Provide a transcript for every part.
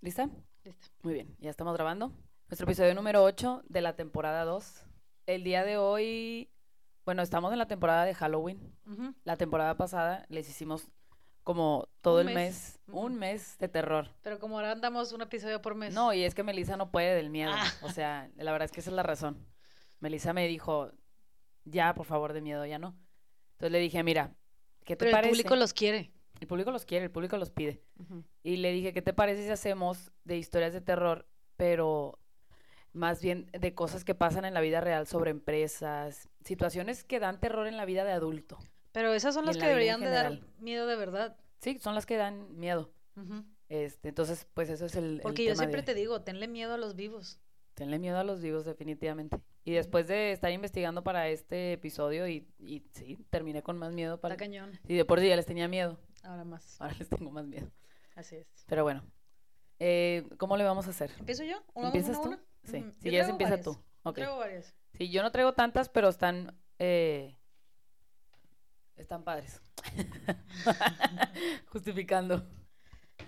¿Lista? Listo. Muy bien, ya estamos grabando. Nuestro episodio número 8 de la temporada 2. El día de hoy, bueno, estamos en la temporada de Halloween. La temporada pasada les hicimos como todo Un el mes, mes. un mes de terror. Pero como ahora andamos un episodio por mes. No, y es que Melissa no puede del miedo. Ah. O sea, la verdad es que esa es la razón. Melissa me dijo, ya, por favor, de miedo, ya no. Entonces le dije, mira, ¿qué te Pero el parece? público los quiere. El público los quiere, el público los pide. Y le dije, ¿qué te parece si hacemos de historias de terror, pero más bien de cosas que pasan en la vida real sobre empresas, situaciones que dan terror en la vida de adulto? Pero esas son las que la deberían de dar miedo de verdad. Sí, son las que dan miedo. Este, entonces, pues eso es el, el Porque yo tema siempre de- te digo, tenle miedo a los vivos. Tenle miedo a los vivos, definitivamente. Y después de estar investigando para este episodio, y, y sí, terminé con más miedo para... Está cañón. Sí, de por sí ya les tenía miedo, Ahora más. ahora les tengo más miedo. Así es. Pero bueno, eh, ¿cómo le vamos a hacer? ¿Empiezo yo? ¿Uno, ¿Empiezas uno, tú? uno? Sí, si Yo quieres traigo empieza varias. tú. Yo Ok. Traigo varias. Sí, yo no traigo tantas, pero están... eh, están padres. Justificando.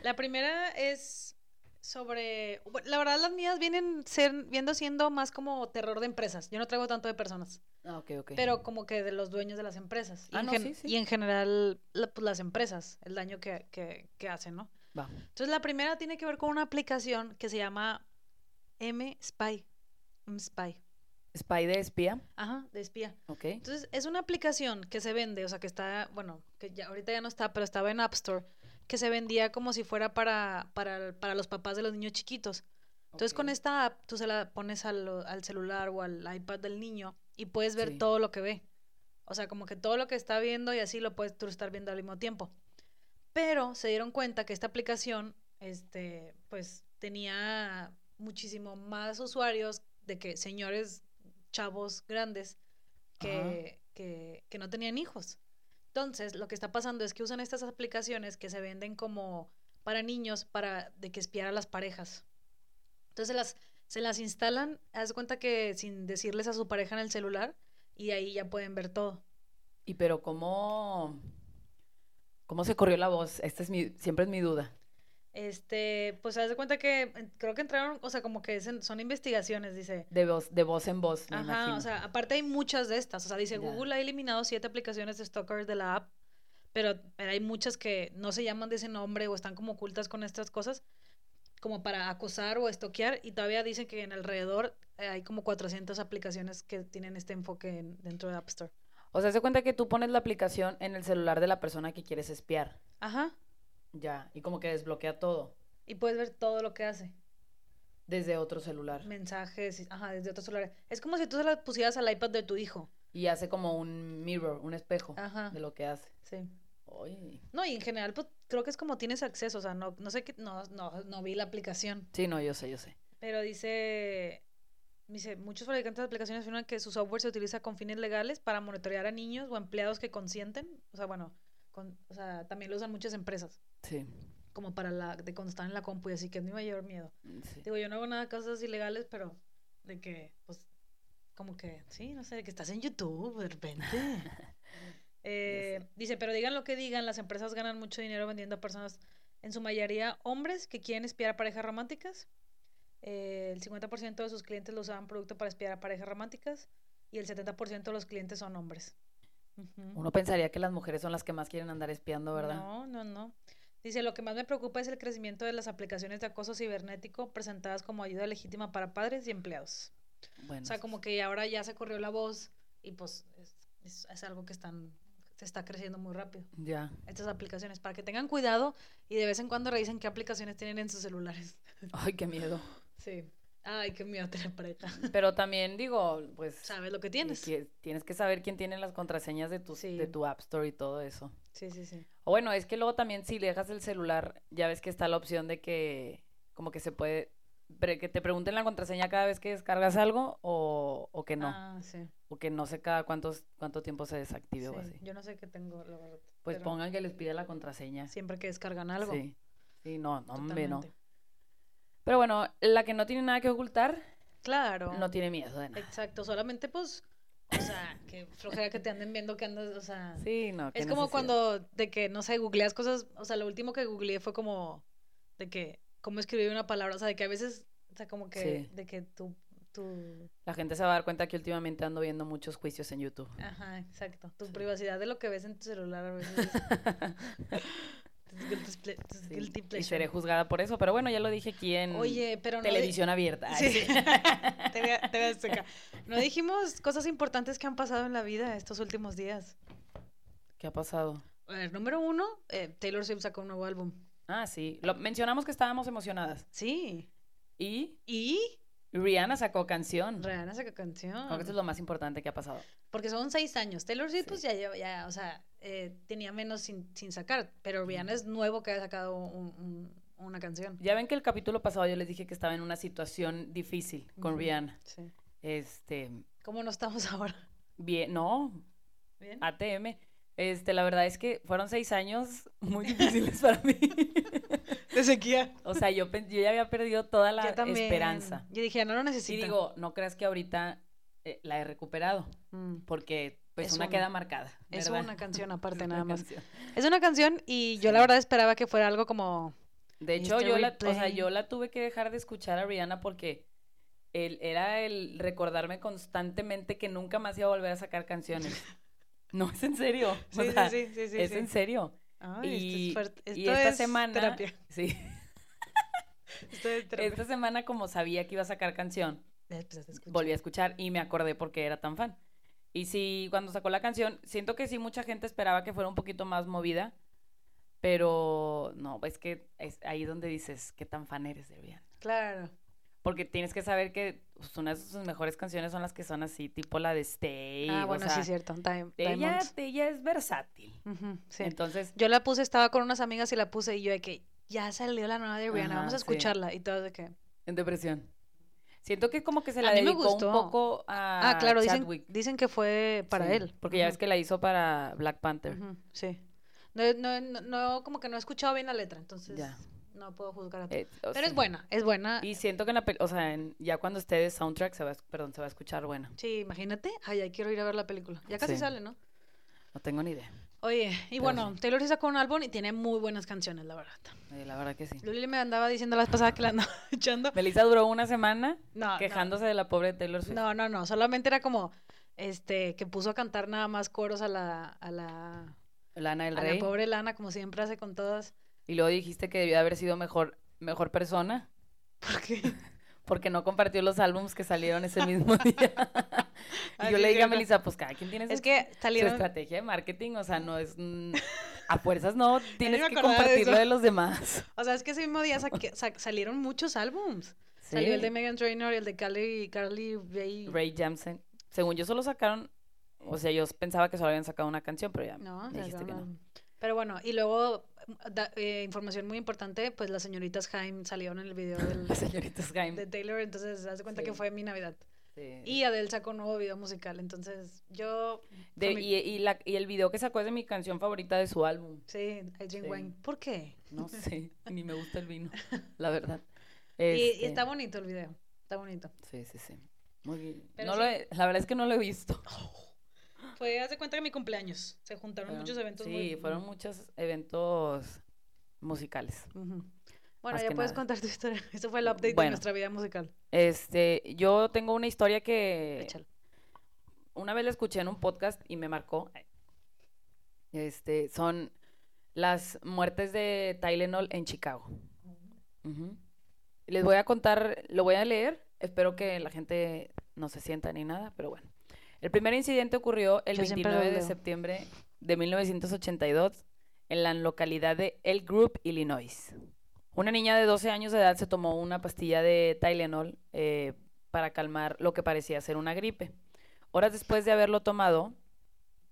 La primera es sobre... La verdad, las mías vienen ser, viendo siendo más como terror de empresas. Yo no traigo tanto de personas, Ah, ok, ok. pero como que de los dueños de las empresas. Y, Ah, en, no, gen- sí, sí. y en general, la- pues, las empresas, el daño que, que, que hacen, ¿no? Va. Entonces, la primera tiene que ver con una aplicación que se llama M-Spy. M-Spy. Spy de espía. Ajá, de espía. Ok. Entonces, es una aplicación que se vende, o sea, que está, bueno, que ya ahorita ya no está, pero estaba en App Store, que se vendía como si fuera para, para, para los papás de los niños chiquitos. Entonces, con esta app, tú se la pones al, al celular o al iPad del niño y puedes ver Sí. todo lo que ve. O sea, como que todo lo que está viendo y así lo puedes tú estar viendo al mismo tiempo. Pero se dieron cuenta que esta aplicación, este, pues, tenía muchísimo más usuarios de que señores chavos grandes que, que, que no tenían hijos. Entonces, lo que está pasando es que usan estas aplicaciones que se venden como para niños, para de que espiar a las parejas. Entonces, las, se las instalan, haz cuenta que sin decirles a su pareja en el celular, y ahí ya pueden ver todo. Y pero cómo... ¿Cómo se corrió la voz? Esta es mi, siempre es mi duda. Este, pues haz de cuenta que creo que entraron, o sea, como que son investigaciones, dice. De voz, de voz en voz, me Ajá, imagino. o sea, aparte hay muchas de estas. O sea, dice. Google ha eliminado siete aplicaciones de stalkers de la app, pero, pero hay muchas que no se llaman de ese nombre o están como ocultas con estas cosas, como para acosar o estoquear, y todavía dicen que en alrededor eh, hay como 400 aplicaciones que tienen este enfoque en- dentro de App Store. O sea, se cuenta que tú pones la aplicación en el celular de la persona que quieres espiar. Ajá, Ya, y como que desbloquea todo y puedes ver todo lo que hace. desde otro celular. Mensajes, ajá, desde otros celulares. Es como si tú se la pusieras al iPad de tu hijo. Y hace como un mirror, un espejo Ajá. de lo que hace. Sí. No, y en general, pues creo que es como tienes acceso, o sea, no, no sé qué, no, no, no vi la aplicación, Sí, no, yo sé, yo sé. pero dice, dice, muchos fabricantes de aplicaciones afirman que su software se utiliza con fines legales para monitorear a niños o empleados que consienten, o sea, bueno, con, o sea, también lo usan muchas empresas, Sí. como para la, de cuando están en la compu y así, que es mi mayor miedo. sí. Digo, yo no hago nada de cosas ilegales, pero de que, pues, como que, sí, no sé, de que estás en YouTube de repente. Eh, dice, pero digan lo que digan, las empresas ganan mucho dinero vendiendo a personas, en su mayoría hombres que quieren espiar a parejas románticas. Eh, el 50% de sus clientes lo usaban producto para espiar a parejas románticas y el 70% de los clientes son hombres. Uno pensaría que las mujeres son las que más quieren andar espiando, ¿verdad? No, no, no. Dice, lo que más me preocupa es el crecimiento de las aplicaciones de acoso cibernético presentadas como ayuda legítima para padres y empleados. Bueno, O sea, como que ahora ya se corrió la voz y pues es, es- es algo que están, se está creciendo muy rápido. ya. Estas aplicaciones, para que tengan cuidado y de vez en cuando revisen qué aplicaciones tienen en sus celulares. Ay, qué miedo. Sí. Ay, qué miedo tener pareja. Pero también digo, pues Sabes lo que tienes. que tienes que saber quién tiene las contraseñas de tu, Sí. de tu App Store y todo eso. Sí, sí, sí. O bueno, es que luego también si le dejas el celular, ya ves que está la opción de que como que se puede que te pregunten la contraseña cada vez que descargas algo o, o que no. Ah, sí. O que no sé cada cuántos, cuánto tiempo se desactive o sí. así. Yo no sé qué tengo, la verdad. Pues pero pongan que les pida la contraseña. Siempre que descargan algo. Sí. Sí, no, no, hombre, no. Pero bueno, la que no tiene nada que ocultar, Claro. no tiene miedo de nada. Exacto. Solamente, pues, O sea, que flojera que te anden viendo que andas, o sea... Sí, no. Es como necesidad. cuando, de que, no sé, googleas cosas, o sea, lo último que googleé fue como, de que, cómo escribir una palabra, o sea, de que a veces, o sea, como que, Sí. de que tú, tú, La gente se va a dar cuenta que últimamente ando viendo muchos juicios en YouTube. ajá, exacto, tu privacidad de lo que ves en tu celular a veces Sí, Y seré juzgada por eso, pero bueno, ya lo dije aquí en Oye, pero no... di- televisión abierta. Ay, Sí. sí. TV TV Azteca. No dijimos cosas importantes que han pasado en la vida estos últimos días. ¿Qué ha pasado? A ver, número uno, eh, Taylor Swift sacó un nuevo álbum. Ah, sí. Lo, mencionamos que estábamos emocionadas. Sí. Y Y Rihanna sacó canción. Rihanna sacó canción. Creo que esto es lo más importante que ha pasado. Porque son seis años. Taylor Swift, pues ya lleva, ya, o sea, eh, tenía menos sin, sin sacar. Pero Rihanna es nuevo que ha sacado un- un- una canción. Ya ven que el capítulo pasado yo les dije que estaba en una situación difícil con Ujú. Rihanna. Sí. Este, ¿Cómo no estamos ahora? bien, no, ¿Bien? ATM. Este, la verdad es que fueron seis años muy difíciles para mí. De sequía. O sea, yo, yo ya había perdido toda la Yo esperanza. Yo dije, no lo Y necesito. digo, no creas que ahorita eh, la he recuperado, Mm. porque pues Es una, una. queda marcada. Es una canción aparte, Es nada más. canción. Es una canción y yo la verdad esperaba que fuera algo como... De hecho, Este yo la, o sea, yo la tuve que dejar de escuchar a Rihanna porque el, era el recordarme constantemente que nunca más iba a volver a sacar canciones. No, es en serio. o Sí, sea, sí, sí, sí, sí, es sí. en serio. Ay, y, esto es fuerte. y esta es semana, terapia. sí, Esto es terapia. esta semana como sabía que iba a sacar canción, volví a escuchar y me acordé porque era tan fan. Y sí, cuando sacó la canción, siento que sí mucha gente esperaba que fuera un poquito más movida, pero no, es que es ahí donde dices qué tan fan eres de Rihanna. Claro. Porque tienes que saber que pues, una de sus mejores canciones son las que son así, tipo la de Stay. ah, o bueno, sea, sí, cierto. Time, Ella, ella es versátil. Sí. Entonces, Yo la puse, estaba con unas amigas y la puse y yo de que ya salió la nueva de Rihanna, Ajá, vamos a sí. escucharla. Y todo de que... en depresión. Siento que como que se A la me dedicó un poco a Ah, claro, dicen, dicen que fue para Sí, él. Porque ya ves que la hizo para Black Panther. Sí. No, no, no, como que no he escuchado bien la letra, entonces Ya. no puedo juzgar a ti. Eh, o Pero es buena, es buena. Y siento que en la pel- o sea, en- ya cuando esté de soundtrack se va, a perdón, se va a escuchar buena. Sí, imagínate. Ay, ya quiero ir a ver la película. Ya casi Sí. sale, ¿no? No tengo ni idea. Oye, y Pero bueno, sí. Taylor sacó un álbum y tiene muy buenas canciones, la verdad. Eh, la verdad que sí. Luli me andaba diciendo la vez pasada que la andaba echando. Melissa duró una semana No, no. quejándose de la pobre Taylor Swift. No, no, no, solamente era como este que puso a cantar nada más coros a la a la, Lana del a Rey. la pobre Lana como siempre hace con todas. Y luego dijiste que debió haber sido mejor, mejor persona Porque porque no compartió los álbumes que salieron ese mismo día. Ah, y yo le dije a. Melissa, pues cada quien tiene su, estrategia de marketing, o sea, no es... mm, a fuerzas no, tienes que de compartirlo eso. de los demás. o sea, es que ese mismo día sa- salieron muchos álbums. Sí. Salió el de Megan Trainor y el de Carly Carly Rae. Ray Jamsen. Según yo solo sacaron, o sea, yo pensaba que solo habían sacado una canción, pero ya No, me dijiste que no. Pero bueno, y luego da- eh, información muy importante, pues las señoritas Jaime salieron en el video del, Las señoritas Gaim. de Taylor, entonces haz de cuenta que fue mi Navidad. Sí. Y Adele sacó un nuevo video musical, entonces yo... De- fue mi- y, y la- y el video que sacó es de mi canción favorita de su álbum. Sí, I Drink Sí. Wine. ¿Por qué? No sé, ni me gusta el vino, la verdad. Y, y Este, está bonito el video, está bonito. Sí, sí, sí. Muy bien. No lo he- la verdad es que no lo he visto. Fue, haz de cuenta que mi cumpleaños, se juntaron Fueron- muchos eventos Sí, muy... fueron muchos eventos musicales. Bueno, más ya puedes nada. contar tu historia. Eso fue el update de nuestra vida musical. Este, yo tengo una historia que Échale. una vez la escuché en un podcast y me marcó. Este, son las muertes de Tylenol en Chicago. Les voy a contar, lo voy a leer, espero que la gente no se sienta ni nada, pero bueno. El primer incidente ocurrió el Yo siempre lo 29 de septiembre de 1982 en la localidad de Elk Grove, Illinois. Una niña de 12 años de edad se tomó una pastilla de Tylenol eh, para calmar lo que parecía ser una gripe. Horas después de haberlo tomado,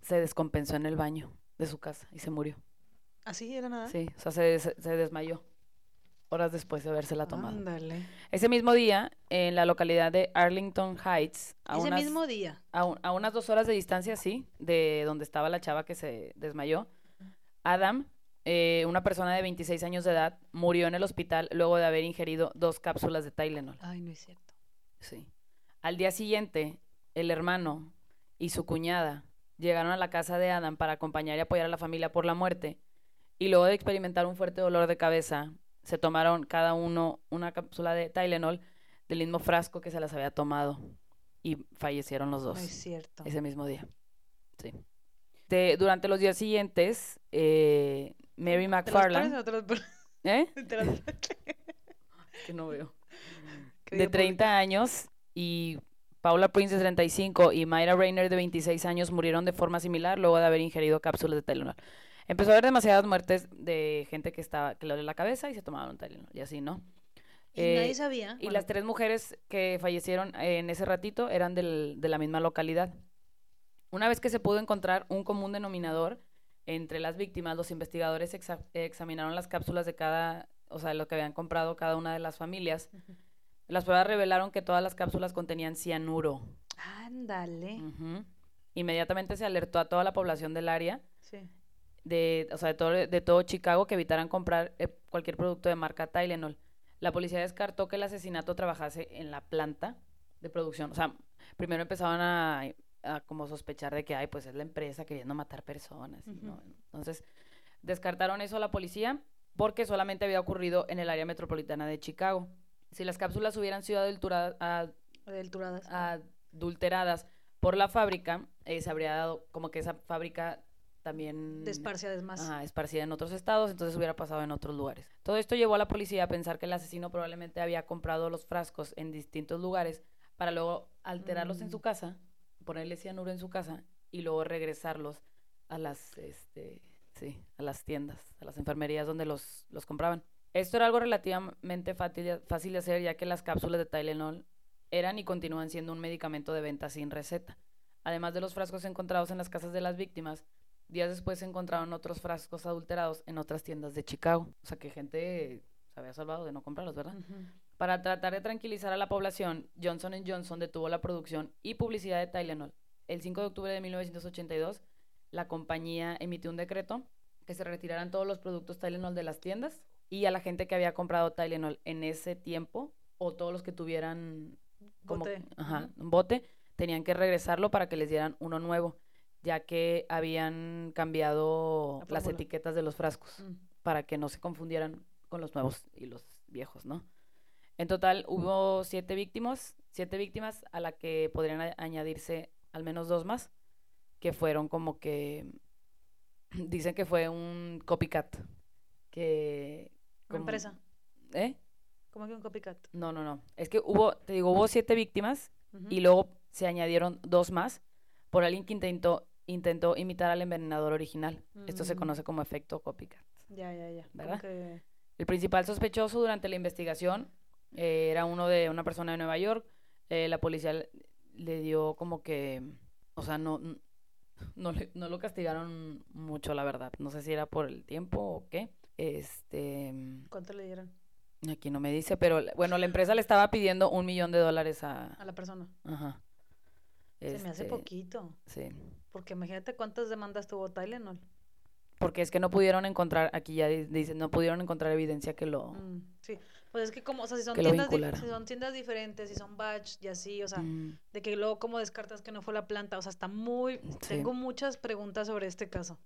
se descompensó en el baño de su casa y se murió. ¿Así era nada? Sí, o sea, se, des- se desmayó horas después de habérsela tomado. Ándale. Ese mismo día, en la localidad de Arlington Heights, a, Ese unas, mismo día. a, un- a unas dos horas de distancia, sí, de donde estaba la chava que se desmayó, Adam, eh, una persona de 26 años de edad, murió en el hospital luego de haber ingerido dos cápsulas de Tylenol. Ay, no es cierto. Sí. Al día siguiente, el hermano y su cuñada llegaron a la casa de Adam para acompañar y apoyar a la familia por la muerte, y luego de experimentar un fuerte dolor de cabeza, se tomaron cada uno una cápsula de Tylenol del mismo frasco que se las había tomado y fallecieron los dos. No es cierto. Ese mismo día. Sí. De- durante los días siguientes, eh, Mary ¿Te las pones McFarland. te? ¿Eh? Te Que no veo. De vida 30 años y Paula Prince de 35 y Mayra Rayner de 26 años murieron de forma similar luego de haber ingerido cápsulas de Tylenol. Empezó a haber demasiadas muertes de gente que estaba que le dolía la cabeza y se tomaban un Tylenol y así, ¿no? Y Eh, nadie sabía. Y bueno, las tres mujeres que fallecieron en ese ratito eran del- de la misma localidad. Una vez que se pudo encontrar un común denominador entre las víctimas, los investigadores exa- examinaron las cápsulas de cada, o sea, lo que habían comprado cada una de las familias. Las pruebas revelaron que todas las cápsulas contenían cianuro. Ándale. Inmediatamente se alertó a toda la población del área, Sí. De, o sea, de todo, de todo Chicago, que evitaran comprar eh, cualquier producto de marca Tylenol. La policía descartó que el asesinato trabajase en la planta de producción. O sea, primero empezaban a, a como sospechar de que, ay, pues es la empresa queriendo matar personas. no. Entonces, descartaron eso a la policía porque solamente había ocurrido en el área metropolitana de Chicago. Si las cápsulas hubieran sido adulteradas, Adulteradas. adulteradas por la fábrica, eh, se habría dado como que esa fábrica también Desparciadas más. ajá, esparcida en otros estados, entonces hubiera pasado en otros lugares. Todo esto llevó a la policía a pensar que el asesino probablemente había comprado los frascos en distintos lugares para luego alterarlos en Mm. su casa, ponerle cianuro en su casa y luego regresarlos a las, este, sí, a las tiendas, a las enfermerías donde los, los compraban. Esto era algo relativamente fácil de hacer ya que las cápsulas de Tylenol eran y continúan siendo un medicamento de venta sin receta. Además de los frascos encontrados en las casas de las víctimas, días después se encontraron otros frascos adulterados en otras tiendas de Chicago. O sea que gente se había salvado de no comprarlos, ¿verdad? Para tratar de tranquilizar a la población, Johnson Johnson detuvo la producción y publicidad de Tylenol. El 5 de octubre de 1982, la compañía emitió un decreto que se retiraran todos los productos Tylenol de las tiendas y a la gente que había comprado Tylenol en ese tiempo o todos los que tuvieran como, Bote. ajá, Ujú. un bote, tenían que regresarlo para que les dieran uno nuevo, ya que habían cambiado La las etiquetas de los frascos Mm. para que no se confundieran con los nuevos y los viejos, ¿no? En total hubo siete víctimas, siete víctimas a la que podrían añadirse al menos dos más, que fueron como que dicen que fue un copycat, que Una empresa. ¿eh? Como que un copycat. No, no, no. Es que hubo, te digo, hubo siete víctimas y luego se añadieron dos más por alguien que intentó intentó imitar al envenenador original. Esto se Mm. conoce como efecto copycat. Ya, ya, ya. ¿verdad? que- El principal sospechoso durante la investigación eh, era uno de una persona de Nueva York. Eh, la policía le, le dio como que, o sea, no, no, le- no lo castigaron mucho, la verdad. No sé si era por el tiempo o qué. Este, ¿Cuánto le dieron aquí no me dice, pero bueno, la empresa le estaba pidiendo un millón de dólares a, a la persona? ajá. Se me hace Este, poquito. Sí. Porque imagínate cuántas demandas tuvo Tylenol. Porque es que no pudieron encontrar, aquí ya di- dice, no pudieron encontrar evidencia que lo... Mm, sí. Pues es que como, o sea, si son, tiendas, di- vinculara. si son tiendas diferentes, si son batch y así, o sea, Mm, de que luego cómo descartas que no fue la planta, o sea, está muy... Sí. Tengo muchas preguntas sobre este caso.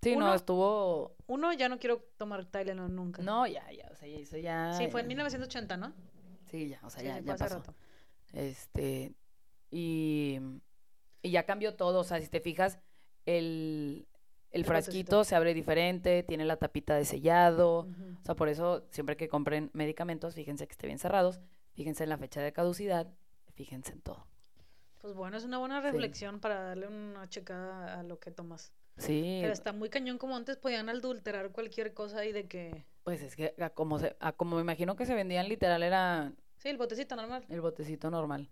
sí, no, estuvo... Uno, ya no quiero tomar Tylenol nunca. No, ya, ya, o sea, ya eso ya... Sí, fue en ya- 1980, ¿no? Sí, ya, o sea, Sí, ya, ya pasó. rato. Este, y, y ya cambió todo, o sea, si te fijas, el, el frasquito se abre diferente, tiene la tapita de sellado, o sea, por eso siempre que compren medicamentos, fíjense que esté bien cerrados, fíjense en la fecha de caducidad, fíjense en todo. Pues bueno, es una buena Sí. reflexión para darle una checada a lo que tomas. Sí, Pero está muy cañón como antes podían adulterar cualquier cosa y de que... pues es que a como, se, a como me imagino que se vendían literal era Sí, el botecito normal. el botecito normal.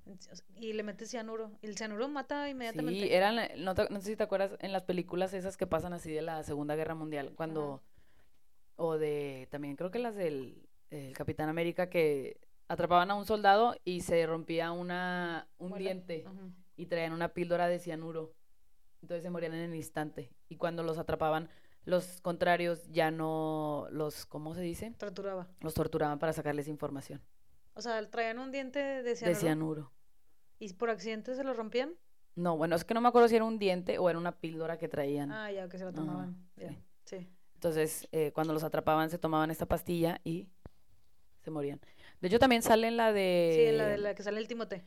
Y le metes cianuro. Y el cianuro mata inmediatamente. Sí, eran, no, te- no sé si te acuerdas en las películas esas que pasan así de la Segunda Guerra Mundial, cuando, o de, también creo que las del el Capitán América, que atrapaban a un soldado y se rompía una, un Muela. diente y traían una píldora de cianuro. Entonces se morían en el instante. Y cuando los atrapaban, los contrarios ya no los, ¿cómo se dice? Torturaba. Los torturaban para sacarles información O sea, traían un diente de de cianuro. cianuro. ¿Y por accidente se lo rompían? No, bueno, es que no me acuerdo si era un diente o era una píldora que traían. Ah, ya, que se lo Ajá, tomaban. Ya, sí. sí. Entonces, eh, cuando los atrapaban, se tomaban esta pastilla y se morían. De hecho, también sale en la de... Sí, la de la que sale el Timote.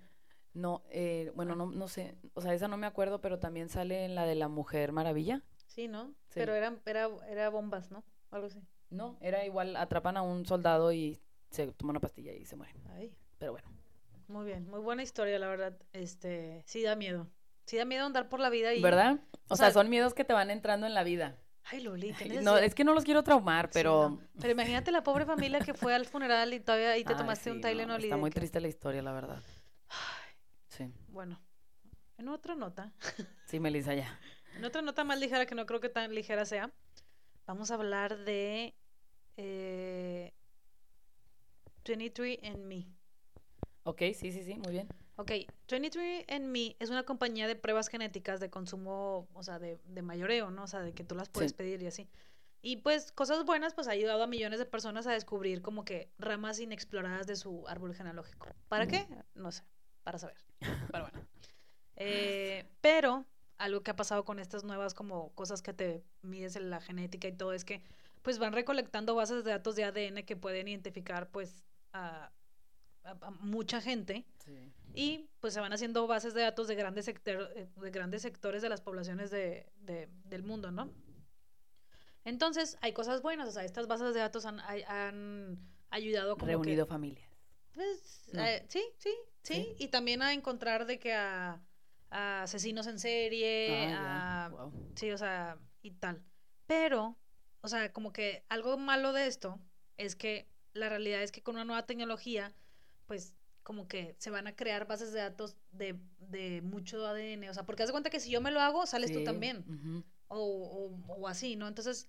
No, eh, bueno, no, no sé. O sea, esa no me acuerdo, pero también sale en la de la Mujer Maravilla. Sí, ¿no? Sí. Pero era, era, era bombas, ¿no? Algo así. No, era igual, atrapan a un soldado y se toma una pastilla y se mueren. Ay, Pero bueno. muy bien. Muy buena historia, la verdad. Este, sí da miedo. Sí da miedo andar por la vida y... ¿Verdad? O, o sea, sea, son miedos que te van entrando en la vida. Ay, Loli, No, es que no los quiero traumar, Sí, pero... no. Pero imagínate la pobre familia que fue al funeral y todavía ahí te Ay, tomaste un sí, no, Tylenol y Está muy que- triste la historia, la verdad. Sí, Bueno, en otra nota, sí, Melissa, ya. en otra nota más ligera que no creo que tan ligera sea, vamos a hablar de eh, 23andMe. Ok, sí, sí, sí, muy bien. Ok, 23andMe es una compañía de pruebas genéticas de consumo, o sea, de, de mayoreo, ¿no? O sea, de que tú las puedes Sí. pedir y así. Y pues cosas buenas, pues ha ayudado a millones de personas a descubrir como que ramas inexploradas de su árbol genealógico. ¿Para qué? No sé, para saber. Pero bueno. Eh, pero algo que ha pasado con estas nuevas como cosas que te mides en la genética y todo es que pues van recolectando bases de datos de ADN que pueden identificar pues a, a- a mucha gente Sí. y pues se van haciendo bases de datos de grandes, sector- eh, de grandes sectores de las poblaciones de, de- del mundo, ¿no? Entonces, hay cosas buenas, o sea, estas bases de datos han, han ayudado como que- Reunido familias. pues, No. eh, sí, sí, sí, Sí. y también a encontrar de que a, a asesinos en serie, Ah, a... Wow. Sí, o sea, y tal. Pero, o sea, como que algo malo de esto es que la realidad es que con una nueva tecnología, pues como que se van a crear bases de datos de, de mucho ADN. O sea, porque haz de cuenta que si yo me lo hago, sales tú también. o, o así, ¿no? Entonces,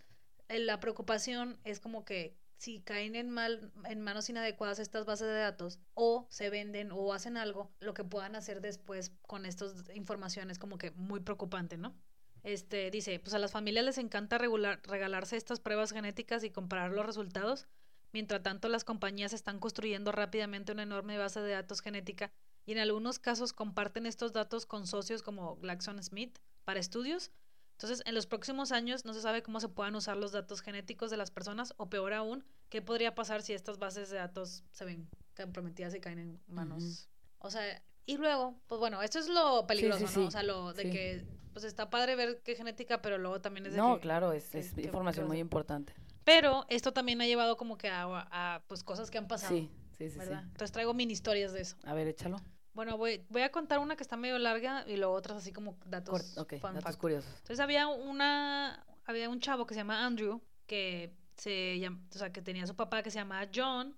eh, la preocupación es como que si caen en mal en manos inadecuadas estas bases de datos o se venden o hacen algo lo que puedan hacer después con estas informaciones como que muy preocupante no este dice pues a las familias les encanta regular, regalarse estas pruebas genéticas y comparar los resultados mientras tanto las compañías están construyendo rápidamente una enorme base de datos genética y en algunos casos comparten estos datos con socios como GlaxoSmith para estudios entonces, en los próximos años no se sabe cómo se puedan usar los datos genéticos de las personas o peor aún, qué podría pasar si estas bases de datos se ven comprometidas y caen en manos. O sea, y luego, pues bueno, esto es lo peligroso, sí, ¿no? sí. O sea, lo de que pues está padre ver qué genética, pero luego también es de No, que- claro, es, que- es que- información muy importante. Pero esto también ha llevado como que a, a, pues cosas que han pasado, Sí, sí, sí. Entonces traigo mini historias de eso. A ver, échalo. Bueno, voy, voy a contar una que está medio larga y luego otras así como datos datos fact. curiosos. Entonces había una, había un chavo que se llama Andrew, que se llama, o sea, que tenía su papá que se llamaba John.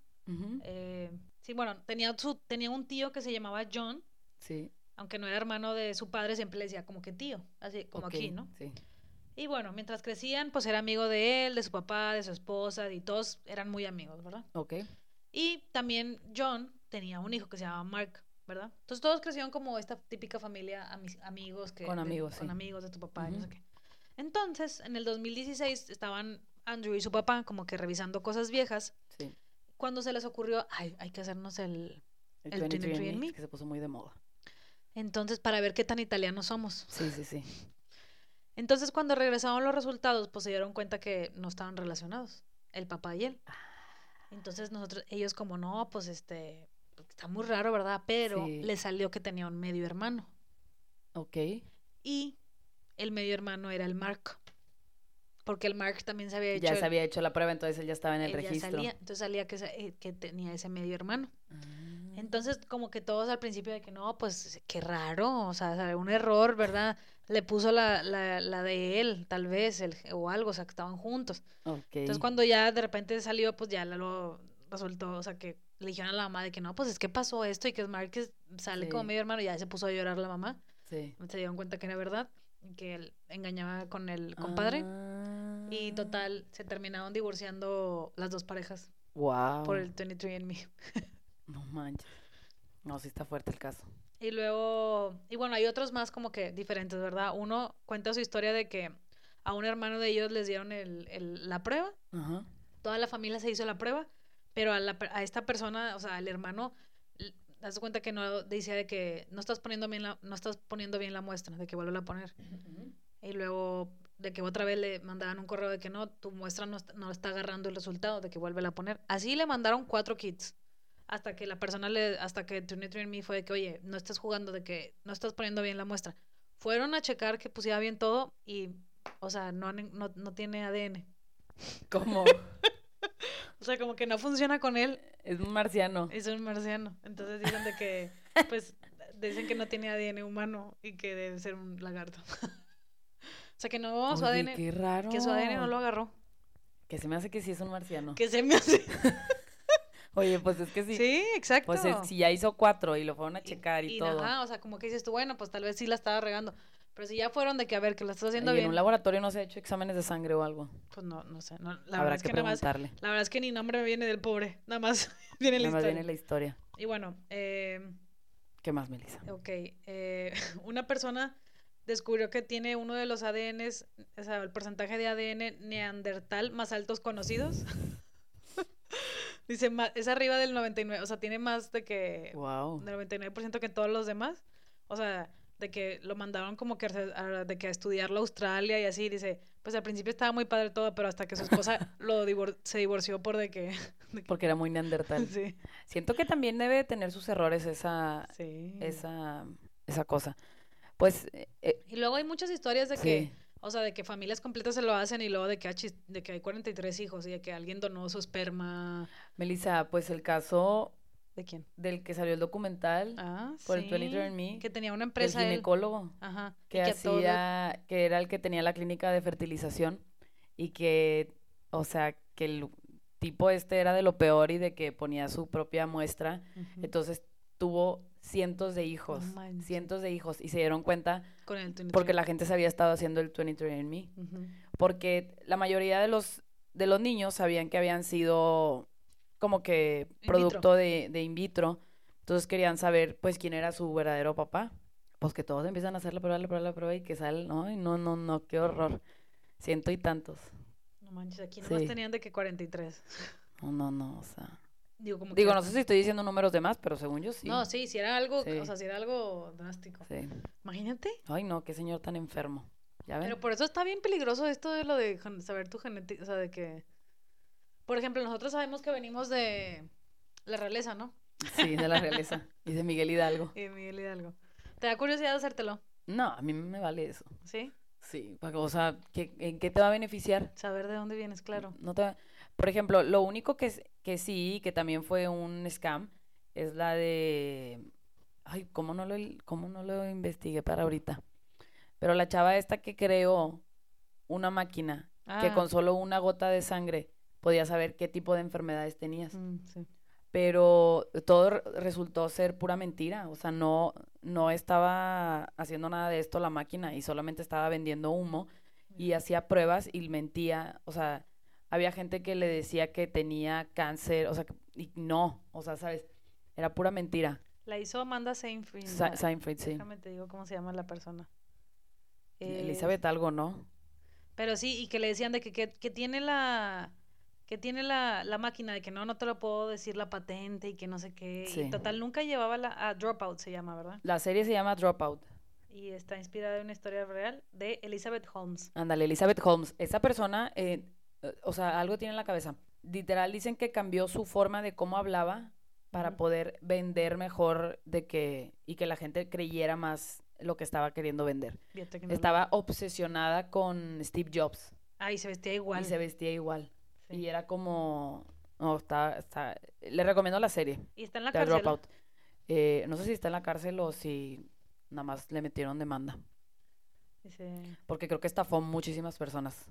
Eh, sí, bueno, tenía su, tenía un tío que se llamaba John, Sí. aunque no era hermano de su padre, siempre le decía como que tío, así como aquí, ¿no? Sí. Y bueno, mientras crecían, pues era amigo de él, de su papá, de su esposa, y todos eran muy amigos, ¿verdad? Ok. Y también John tenía un hijo que se llamaba Mark, ¿verdad? Entonces todos crecieron como esta típica familia, ami- amigos que... Con de- amigos, Con sí. amigos de tu papá y no sé qué. Entonces, en el 2016 estaban Andrew y su papá como que revisando cosas viejas, Sí. cuando se les ocurrió, ay, hay que hacernos el... El, El 23andMe, 23andMe. que se puso muy de moda. Entonces, para ver qué tan italianos somos. Sí, sí, sí. Entonces, cuando regresaron los resultados, pues se dieron cuenta que no estaban relacionados, el papá y él. Entonces, nosotros, ellos como, no, pues este, está muy raro, ¿verdad? Pero Sí. le salió que tenía un medio hermano. Ok. Y el medio hermano era el Mark. Porque el Mark también se había hecho. Ya el- se había hecho la prueba, entonces él ya estaba en el registro. salía, entonces salía que, eh, que tenía ese medio hermano. Ah. Entonces, como que todos al principio de que no, pues qué raro, o sea, un error, ¿verdad? Le puso la, la, la de él, tal vez, el, o algo, o sea, que estaban juntos. Entonces, cuando ya de repente salió, pues ya lo resultó, o sea, que le dijeron a la mamá de que no, pues es que pasó esto y que Márquez sale como medio hermano, y ya se puso a llorar la mamá. Sí. Se dieron cuenta que era verdad, que él engañaba con el compadre. Y Ah. total, se terminaron divorciando las dos parejas Wow. por el 23andMe. No manches. No, sí está fuerte el caso. Y luego, y bueno, hay otros más como que diferentes, ¿verdad? Uno cuenta su historia de que a un hermano de ellos les dieron el, el- la prueba, Ajá. toda la familia se hizo la prueba, pero a, la a esta persona, o sea, al hermano, de cuenta que no decía de que no estás poniendo bien la, no estás poniendo bien la muestra, de que vuelve a poner. Y luego de que otra vez le mandaban un correo de que no, tu muestra no, está- no está agarrando el resultado, de que vuelve a poner. Así le mandaron cuatro kits. Hasta que la persona le, hasta que 23andMe fue de que, oye, no estás jugando, de que no estás poniendo bien la muestra. Fueron a checar que pusiera bien todo y, o sea, no, no, no tiene ADN. ¿Cómo? O sea, como que no funciona con él, es un marciano. es un marciano. Entonces dicen de que, pues, dicen que no tiene ADN humano y que debe ser un lagarto. o sea, que no, su ADN, qué raro. que su ADN no lo agarró. Que se me hace que sí es un marciano. Que se me hace. Oye, pues es que sí. Sí, exacto. Pues es- si ya hizo cuatro y lo fueron a Y- checar y, y todo. Ajá, o sea, como que dices tú, bueno, pues tal vez sí la estaba regando. Pero si ya fueron de que, a ver, que lo estás haciendo y en bien, un laboratorio no se ha hecho exámenes de sangre o algo. pues no, no sé. No, la verdad Habrá es que, que, nada más, la verdad es que ni nombre me viene del pobre. Nada más viene la Nada más historia. viene la historia. Y bueno, eh, ¿Qué más, Melissa? ok. eh, una persona descubrió que tiene uno de los ADNs, o sea, el porcentaje de ADN neandertal más altos conocidos. Dice, es arriba del 99, o sea, tiene más de que Wow. del 99% que todos los demás. O sea, de que lo mandaron como que a, a- de que a estudiarlo a Australia y así. Dice, pues al principio estaba muy padre todo, pero hasta que su esposa lo divor- se divorció por de que... de que- Porque era muy neandertal. sí, Siento que también debe tener sus errores esa, sí. esa, esa cosa. Pues, eh, eh, Y luego hay muchas historias de que, sí. O sea, de que familias completas se lo hacen y luego de que, achis- de que hay 43 hijos y de que alguien donó su esperma. Melissa, pues el caso ¿De quién? del que salió el documental Ah, por el sí, 23andMe, Que tenía una empresa él. ginecólogo, Ajá. que todo- hacía, que era el que tenía la clínica de fertilización y que, o sea, que el tipo este era de lo peor y de que ponía su propia muestra, entonces tuvo cientos de hijos, manches. cientos de hijos y se dieron cuenta Con el 23. porque la gente se había estado haciendo el 23andMe, Ujú. porque la mayoría de los de los niños sabían que habían sido como que producto de, de in vitro, entonces querían saber pues quién era su verdadero papá, pues que todos empiezan a hacer la prueba, la prueba, la prueba y que sale, no, y no, no, no, qué horror, ciento y tantos, No manches, aquí nomás Sí. tenían de que 43. no, no, no, o sea, Digo, como digo, que- no sé si estoy diciendo números de más, pero según yo sí, No, sí, si era algo, Sí. o sea, si era algo drástico. sí, Imagínate. ay no, qué señor tan enfermo, ya ven, Pero por eso está bien peligroso esto de lo de saber tu genética, o sea, de que... Por ejemplo, nosotros sabemos que venimos de la realeza, ¿no? sí, de la realeza y de Miguel Hidalgo, Y de Miguel Hidalgo. ¿Te da curiosidad hacértelo? no, a mí me vale eso. ¿Sí? Sí, o sea, ¿qué- ¿en qué te va a beneficiar? Saber de dónde vienes, claro. No te va- Por ejemplo, lo único que, es- que sí, que también fue un scam, es la de... Ay, ¿cómo no lo, cómo no lo investigué para ahorita? Pero la chava esta que creó una máquina que Ah, con solo una gota de sangre podía saber qué tipo de enfermedades tenías. mm, sí. Pero todo re- resultó ser pura mentira. O sea, no, no estaba haciendo nada de esto la máquina y solamente estaba vendiendo humo y hacía pruebas y mentía. O sea, había gente que le decía que tenía cáncer, o sea, y no, o sea, ¿sabes? Era pura mentira. La hizo Amanda Seyfried. Sa- Seinfeld, sí. Déjame te digo cómo se llama la persona. Eh, Elizabeth algo, ¿no? Pero sí, y que le decían de que, que, que tiene la que tiene la, la máquina de que no, no te lo puedo decir la patente y que no sé qué. Sí. Y total, nunca llevaba la... A Dropout se llama, ¿verdad? La serie se llama Dropout. Y está inspirada en una historia real de Elizabeth Holmes. Ándale, Elizabeth Holmes. Esa persona, eh, o sea, algo tiene en la cabeza. Literal, dicen que cambió su forma de cómo hablaba para poder vender mejor de que y que la gente creyera más lo que estaba queriendo vender. Estaba obsesionada con Steve Jobs Ah, y se vestía igual. y se vestía igual. Sí. Y era como... No, está, está... Le recomiendo la serie, Y está en la The cárcel. Dropout. Eh, no sé si está en la cárcel o si nada más le metieron demanda. Porque creo que estafó muchísimas personas.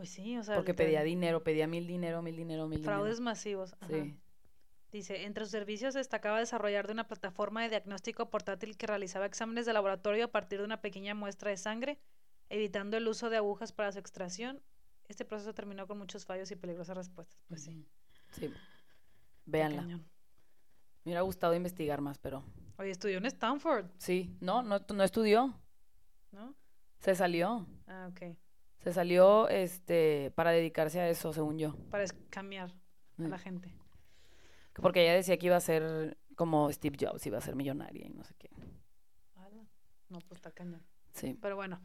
Pues sí, o sea, Porque pedía dinero, pedía mil dinero, mil dinero, mil fraudes dinero. masivos. ajá. Sí. Dice, entre sus servicios destacaba desarrollar de una plataforma de diagnóstico portátil que realizaba exámenes de laboratorio a partir de una pequeña muestra de sangre, evitando el uso de agujas para su extracción. Este proceso terminó con muchos fallos y peligrosas respuestas. Pues sí. Sí. Véanla. Me hubiera gustado investigar más, pero Oye, estudió en Stanford, sí, no, no, no estudió, ¿no? se salió, Ah, ok. Se salió, este, para dedicarse a eso, según yo, Para escamear a Mm. la gente. porque ella decía que iba a ser como Steve Jobs iba a ser millonaria y no sé qué. No, pues está cañón. Sí. Pero bueno,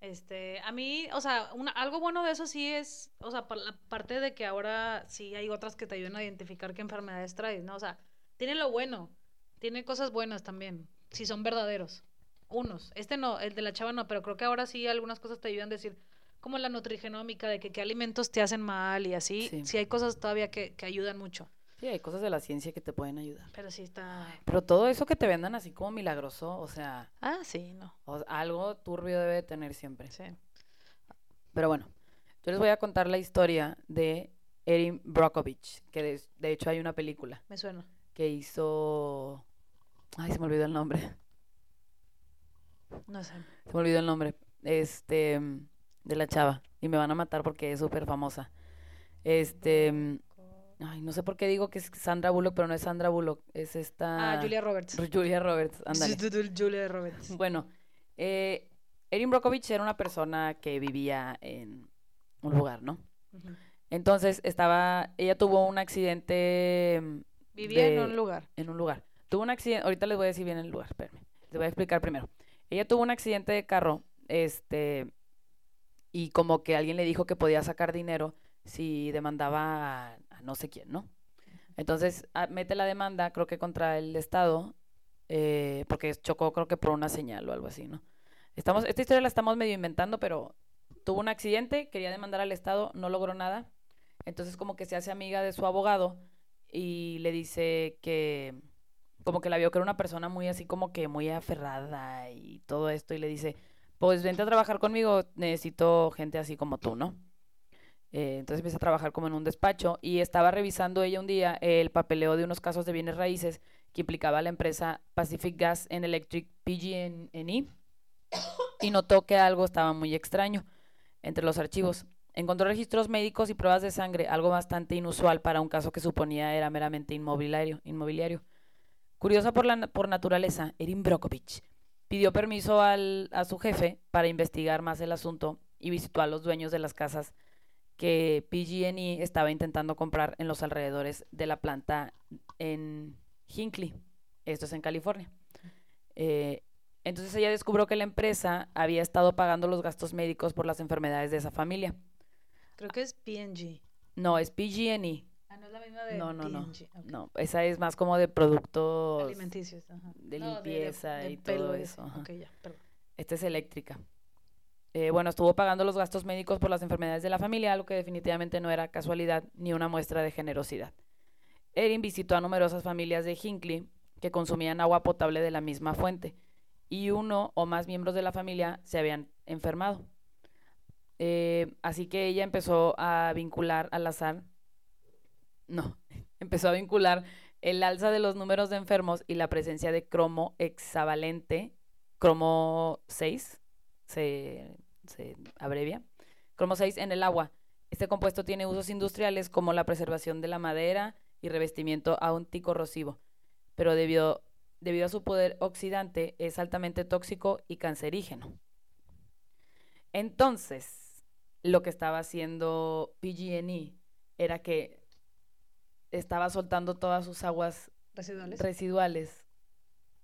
este, a mí, o sea, una- algo bueno de eso sí es, o sea, la parte de que ahora sí hay otras que te ayudan a identificar qué enfermedades traes, ¿no? O sea, tiene lo bueno, tiene cosas buenas también, si son verdaderos. Unos, este no, el de la chava no, pero creo que ahora sí algunas cosas te ayudan a decir, como la nutrigenómica, de que qué alimentos te hacen mal y así, Sí. sí, hay cosas todavía que, que ayudan mucho, Sí, hay cosas de la ciencia que te pueden ayudar. pero sí está... Pero todo eso que te vendan así como milagroso, o sea, Ah, sí, no, o- algo turbio debe de tener siempre. sí. Pero bueno, yo les voy a contar la historia de Erin Brockovich, que de, de hecho hay una película Me suena. que hizo... Ay, se me olvidó el nombre. No sé. Se me olvidó el nombre. Este, mm, de la chava. Y me van a matar porque es súper famosa. Este, ay, no sé por qué digo que es Sandra Bullock, pero no es Sandra Bullock. Es esta... Ah, Julia Roberts. Julia Roberts, ándale. Julia Roberts. Bueno, eh, Erin Brockovich era una persona que vivía en un lugar, ¿no? Entonces estaba, ella tuvo un accidente mm, Vivía en un lugar. en un lugar. Tuvo un accidente, ahorita les voy a decir bien el lugar, espérenme. Les voy a explicar primero. Ella tuvo un accidente de carro, este, y como que alguien le dijo que podía sacar dinero si demandaba a, a no sé quién, ¿no? Entonces ah, mete la demanda, creo que contra el Estado, eh, porque chocó creo que por una señal o algo así, ¿no? Estamos, esta historia la estamos medio inventando, pero tuvo un accidente, quería demandar al Estado, no logró nada. Entonces como que se hace amiga de su abogado y le dice que como que la vio que era una persona muy así como que muy aferrada y todo esto y le dice, pues vente a trabajar conmigo, necesito gente así como tú, ¿no? Eh, entonces empieza a trabajar como en un despacho y estaba revisando ella un día el papeleo de unos casos de bienes raíces que implicaba la empresa Pacific Gas and Electric PG&E y notó que algo estaba muy extraño entre los archivos. Encontró registros médicos y pruebas de sangre, algo bastante inusual para un caso que suponía era meramente inmobiliario. inmobiliario. Curiosa por, la, por naturaleza, Erin Brockovich pidió permiso al, a su jefe para investigar más el asunto y visitó a los dueños de las casas que PG&E estaba intentando comprar en los alrededores de la planta en Hinckley. Esto es en California. Eh, entonces ella descubrió que la empresa había estado pagando los gastos médicos por las enfermedades de esa familia. Creo que es PNG. No, es PG&E. Ah, no es la misma de No, no, no. Esa es más como de productos. Alimenticios, ajá. de No, limpieza y pelo todo y eso, ajá. Ok, ya, perdón. Esta es eléctrica. Eh, bueno, estuvo pagando los gastos médicos por las enfermedades de la familia, algo que definitivamente no era casualidad ni una muestra de generosidad. Erin visitó a numerosas familias de Hinckley que consumían agua potable de la misma fuente y uno o más miembros de la familia se habían enfermado. Eh, así que ella empezó a vincular al azar, no, empezó a vincular el alza de los números de enfermos y la presencia de cromo hexavalente, cromo 6, se, se abrevia, cromo 6 en el agua. Este compuesto tiene usos industriales como la preservación de la madera y revestimiento anticorrosivo, pero debido, debido a su poder oxidante es altamente tóxico y cancerígeno. Entonces, lo que estaba haciendo PG&E era que estaba soltando todas sus aguas Residuales. residuales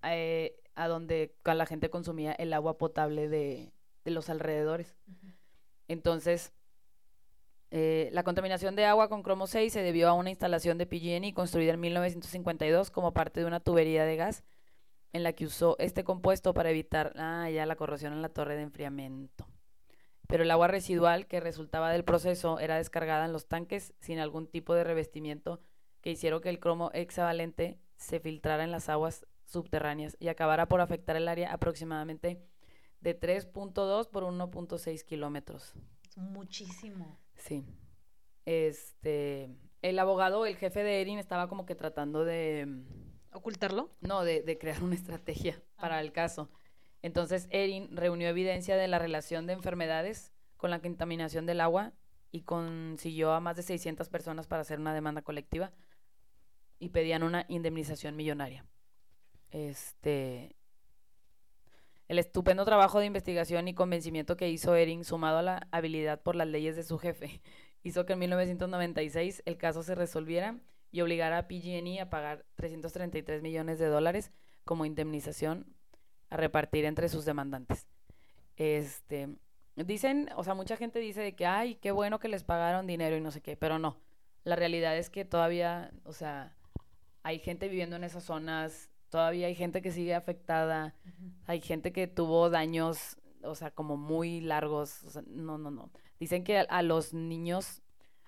eh, a donde la gente consumía el agua potable de, de los alrededores. Entonces, eh, la contaminación de agua con cromo 6 se debió a una instalación de PG&E construida en 1952 como parte de una tubería de gas en la que usó este compuesto para evitar ah, ya la corrosión en la torre de enfriamiento. Pero el agua residual que resultaba del proceso era descargada en los tanques sin algún tipo de revestimiento que hicieron que el cromo hexavalente se filtrara en las aguas subterráneas y acabara por afectar el área aproximadamente de 3.2 por 1.6 kilómetros. Muchísimo. Sí. Este, el abogado, el jefe de Erin, estaba como que tratando de, ¿Ocultarlo? no, de, de crear una estrategia Ah. para el caso. Entonces, Erin reunió evidencia de la relación de enfermedades con la contaminación del agua y consiguió a más de 600 personas para hacer una demanda colectiva y pedían una indemnización millonaria. Este, el estupendo trabajo de investigación y convencimiento que hizo Erin, sumado a la habilidad por las leyes de su jefe, hizo que en 1996 el caso se resolviera y obligar a PG&E a pagar 333 millones de dólares como indemnización a repartir entre sus demandantes. Este, dicen, o sea, mucha gente dice de que, ay, qué bueno que les pagaron dinero y no sé qué, pero no. La realidad es que todavía, o sea, hay gente viviendo en esas zonas, todavía hay gente que sigue afectada, hay gente que tuvo daños, o sea, como muy largos, o sea, no, no, no. Dicen que a, a los niños,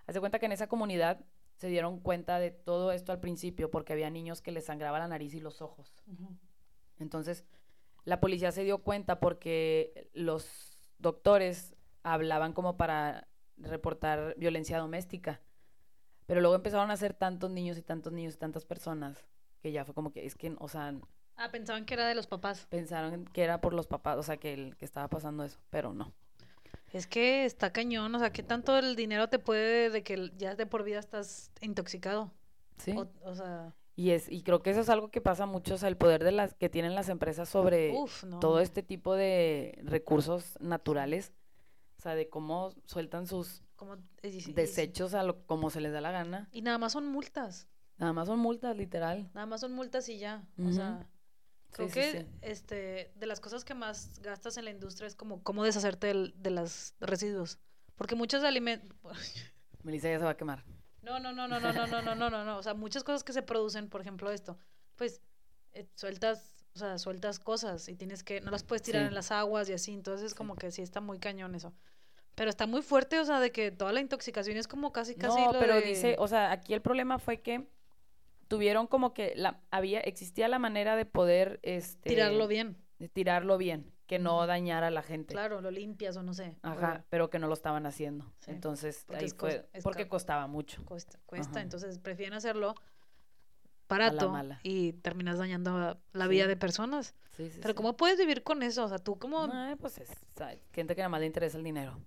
hace cuenta que en esa comunidad se dieron cuenta de todo esto al principio porque había niños que les sangraba la nariz y los ojos. Entonces, la policía se dio cuenta porque los doctores hablaban como para reportar violencia doméstica. Pero luego empezaron a ser tantos niños y tantos niños y tantas personas que ya fue como que es que, o sea, Ah, pensaban que era de los papás. pensaron que era por los papás, o sea, que, el, que estaba pasando eso, pero no. Es que está cañón, o sea, ¿qué tanto el dinero te puede de que ya de por vida estás intoxicado? Sí. O, o sea, Y es y creo que eso es algo que pasa mucho, o sea, el poder de las que tienen las empresas sobre no. todo este tipo de recursos naturales, o sea, de cómo sueltan sus Como, desechos a lo como se les da la gana. Y nada más son multas. Nada más son multas, literal. Nada más son multas y ya. O sea, creo Sí, que sí. este de las cosas que más gastas en la industria es como cómo deshacerte del- de los residuos. Porque muchos alimentos Melissa ya se va a quemar. No, no, no, no, no, no, no, no, no, no, no. O sea, muchas cosas que se producen, por ejemplo, esto, pues eh, sueltas, o sea, sueltas cosas y tienes que, no las puedes tirar en las aguas y así, entonces como que sí está muy cañón eso. Pero está muy fuerte, o sea, de que toda la intoxicación es como casi, casi No, lo pero de- dice, o sea, aquí el problema fue que tuvieron como que la había existía la manera de poder este tirarlo bien. de tirarlo bien, que no dañara a la gente. Claro, lo limpias o no sé. Ajá, pero que no lo estaban haciendo. Sí, Entonces, porque ahí fue porque costaba mucho. Cuesta, cuesta, Ajá. entonces prefieren hacerlo barato mala. y terminas dañando la vida de personas. Sí, sí, Pero. ¿cómo puedes vivir con eso? O sea, tú como... Ay, pues es gente que nada más le interesa el dinero.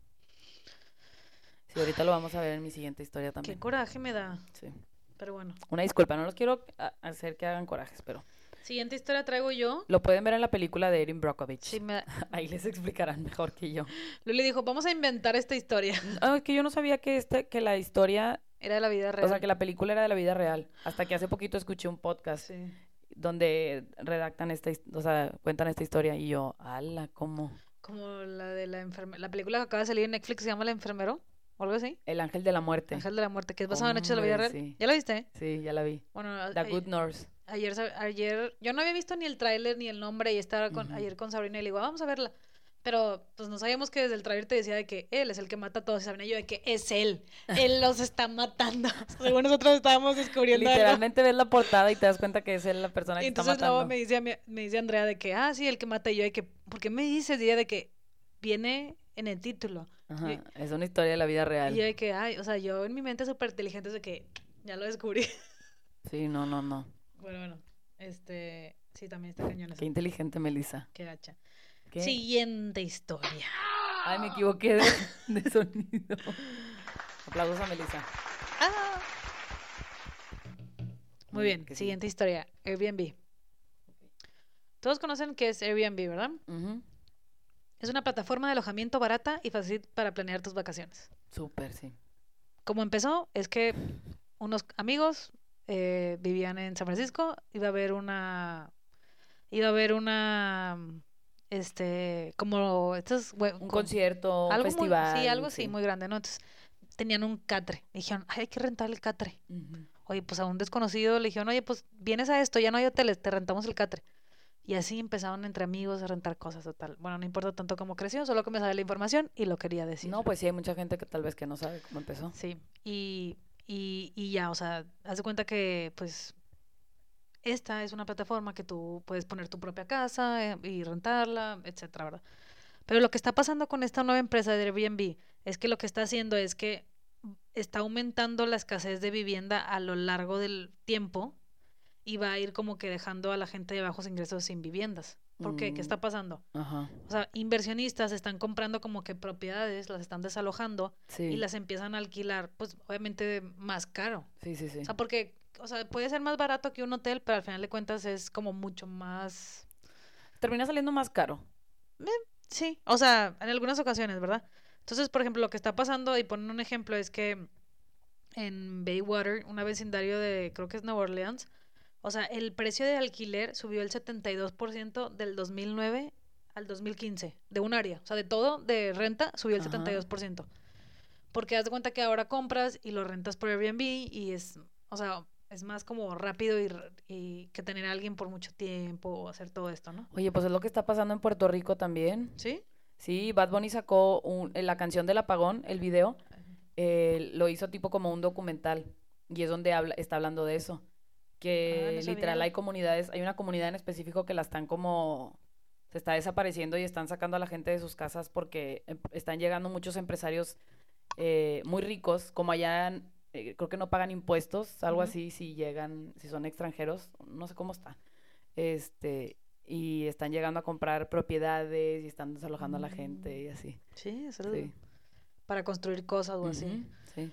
Sí, ahorita lo vamos a ver en mi siguiente historia Qué también. coraje me da. Sí. Pero bueno. Una disculpa, no los quiero hacer que hagan corajes, pero Siguiente historia traigo yo. lo pueden ver en la película de Erin Brockovich. Sí, me... Ahí les explicarán mejor que yo. Luli dijo, vamos a inventar esta historia. Ah, es que yo no sabía que este, que la historia, Era de la vida real. o sea, que la película era de la vida real. Hasta que hace poquito escuché un podcast Sí. donde redactan esta, o sea, cuentan esta historia y yo, ala, ¿cómo? Como la de la enfermera. La película que acaba de salir en Netflix se llama El enfermero. O algo así. El ángel de la muerte. Ángel de la muerte, que es basado en hechos de la vida real. sí. ¿Ya la viste? Sí, ya la vi. Bueno, The a- Good Nurse. ayer, ayer, yo no había visto ni el tráiler ni el nombre y estaba con, Ujú. ayer con Sabrina y le digo, "Ah, vamos a verla. Pero pues no sabíamos que desde el tráiler te decía de que él es el que mata a todos y Sabrina y yo de que es él. Él los está matando. Según nosotros estábamos descubriendo algo. Literalmente ves la portada y te das cuenta que es él la persona que está entonces luego matando. me dice, mí- me dice Andrea de que, ah, sí, el que mata y yo de que, ¿por qué me dices? Y ella de que viene en el título. Ajá, y- es una historia de la vida real. Y de que, ay, o sea, yo en mi mente súper inteligente es de que ya lo descubrí. Sí, no, no, no. bueno, bueno, este, sí, también está cañón. Qué inteligente, Melissa. Qué gacha. ¿Qué? Siguiente historia. Ay, me equivoqué de, de sonido. Aplausos a Melissa. Ah. Muy bien, siguiente historia. Airbnb. Todos conocen qué es Airbnb, ¿verdad? Ujú. Es una plataforma de alojamiento barata y fácil para planear tus vacaciones. Súper, sí. Como empezó, es que unos amigos eh, vivían en San Francisco, iba a haber una, iba a haber una, este, como estos, we- Un concierto, un algo muy- festival. sí, algo así, muy grande, ¿no? Entonces, tenían un catre. Dijeron, "Ay, hay que rentar el catre. Oye, pues a un desconocido le dijeron, oye, pues vienes a esto, ya no hay hoteles, te rentamos el catre. Y así empezaron entre amigos a rentar cosas, total. Bueno, no importa tanto cómo creció, solo que me sabe la información y lo quería decir. No, pues sí, hay mucha gente que tal vez que no sabe cómo empezó. Sí, y, y, y ya, o sea, haz de cuenta que, pues, esta es una plataforma que tú puedes poner tu propia casa eh, y rentarla, etcétera, ¿verdad? Pero lo que está pasando con esta nueva empresa de Airbnb es que lo que está haciendo es que está aumentando la escasez de vivienda a lo largo del tiempo y va a ir como que dejando a la gente de bajos ingresos sin viviendas. ¿Por qué? ¿Qué Mm. está pasando? Ajá. O sea, inversionistas están comprando como que propiedades, las están desalojando Sí. y las empiezan a alquilar, pues obviamente más caro. Sí, sí, sí. O sea, porque, o sea, puede ser más barato que un hotel, pero al final de cuentas es como mucho más... Termina saliendo más caro. Sí, o sea, en algunas ocasiones, ¿verdad? Entonces, por ejemplo, lo que está pasando, y ponen un ejemplo, es que en Baywater, una vecindario de, creo que es Nueva Orleans. O sea, el precio de alquiler subió el 72% del 2009 al 2015, de un área. O sea, de todo, de renta, subió el Ajá. 72%. Porque haz de cuenta que ahora compras y lo rentas por Airbnb y es, o sea, es más como rápido y, y que tener a alguien por mucho tiempo o hacer todo esto, ¿no? Oye, pues es lo que está pasando en Puerto Rico también. ¿Sí? Sí, Bad Bunny sacó un- la canción del apagón, el video, eh, lo hizo tipo como un documental y es donde habla, está hablando de eso. Que Ah, no literal hay comunidades, hay una comunidad en específico que la están como, se está desapareciendo y están sacando a la gente de sus casas porque em- están llegando muchos empresarios eh, muy ricos, como allá eh, creo que no pagan impuestos, algo así, si llegan, si son extranjeros, no sé cómo está. Este, y están llegando a comprar propiedades y están desalojando a la gente y así. Sí, es Sí. para construir cosas o así. Sí.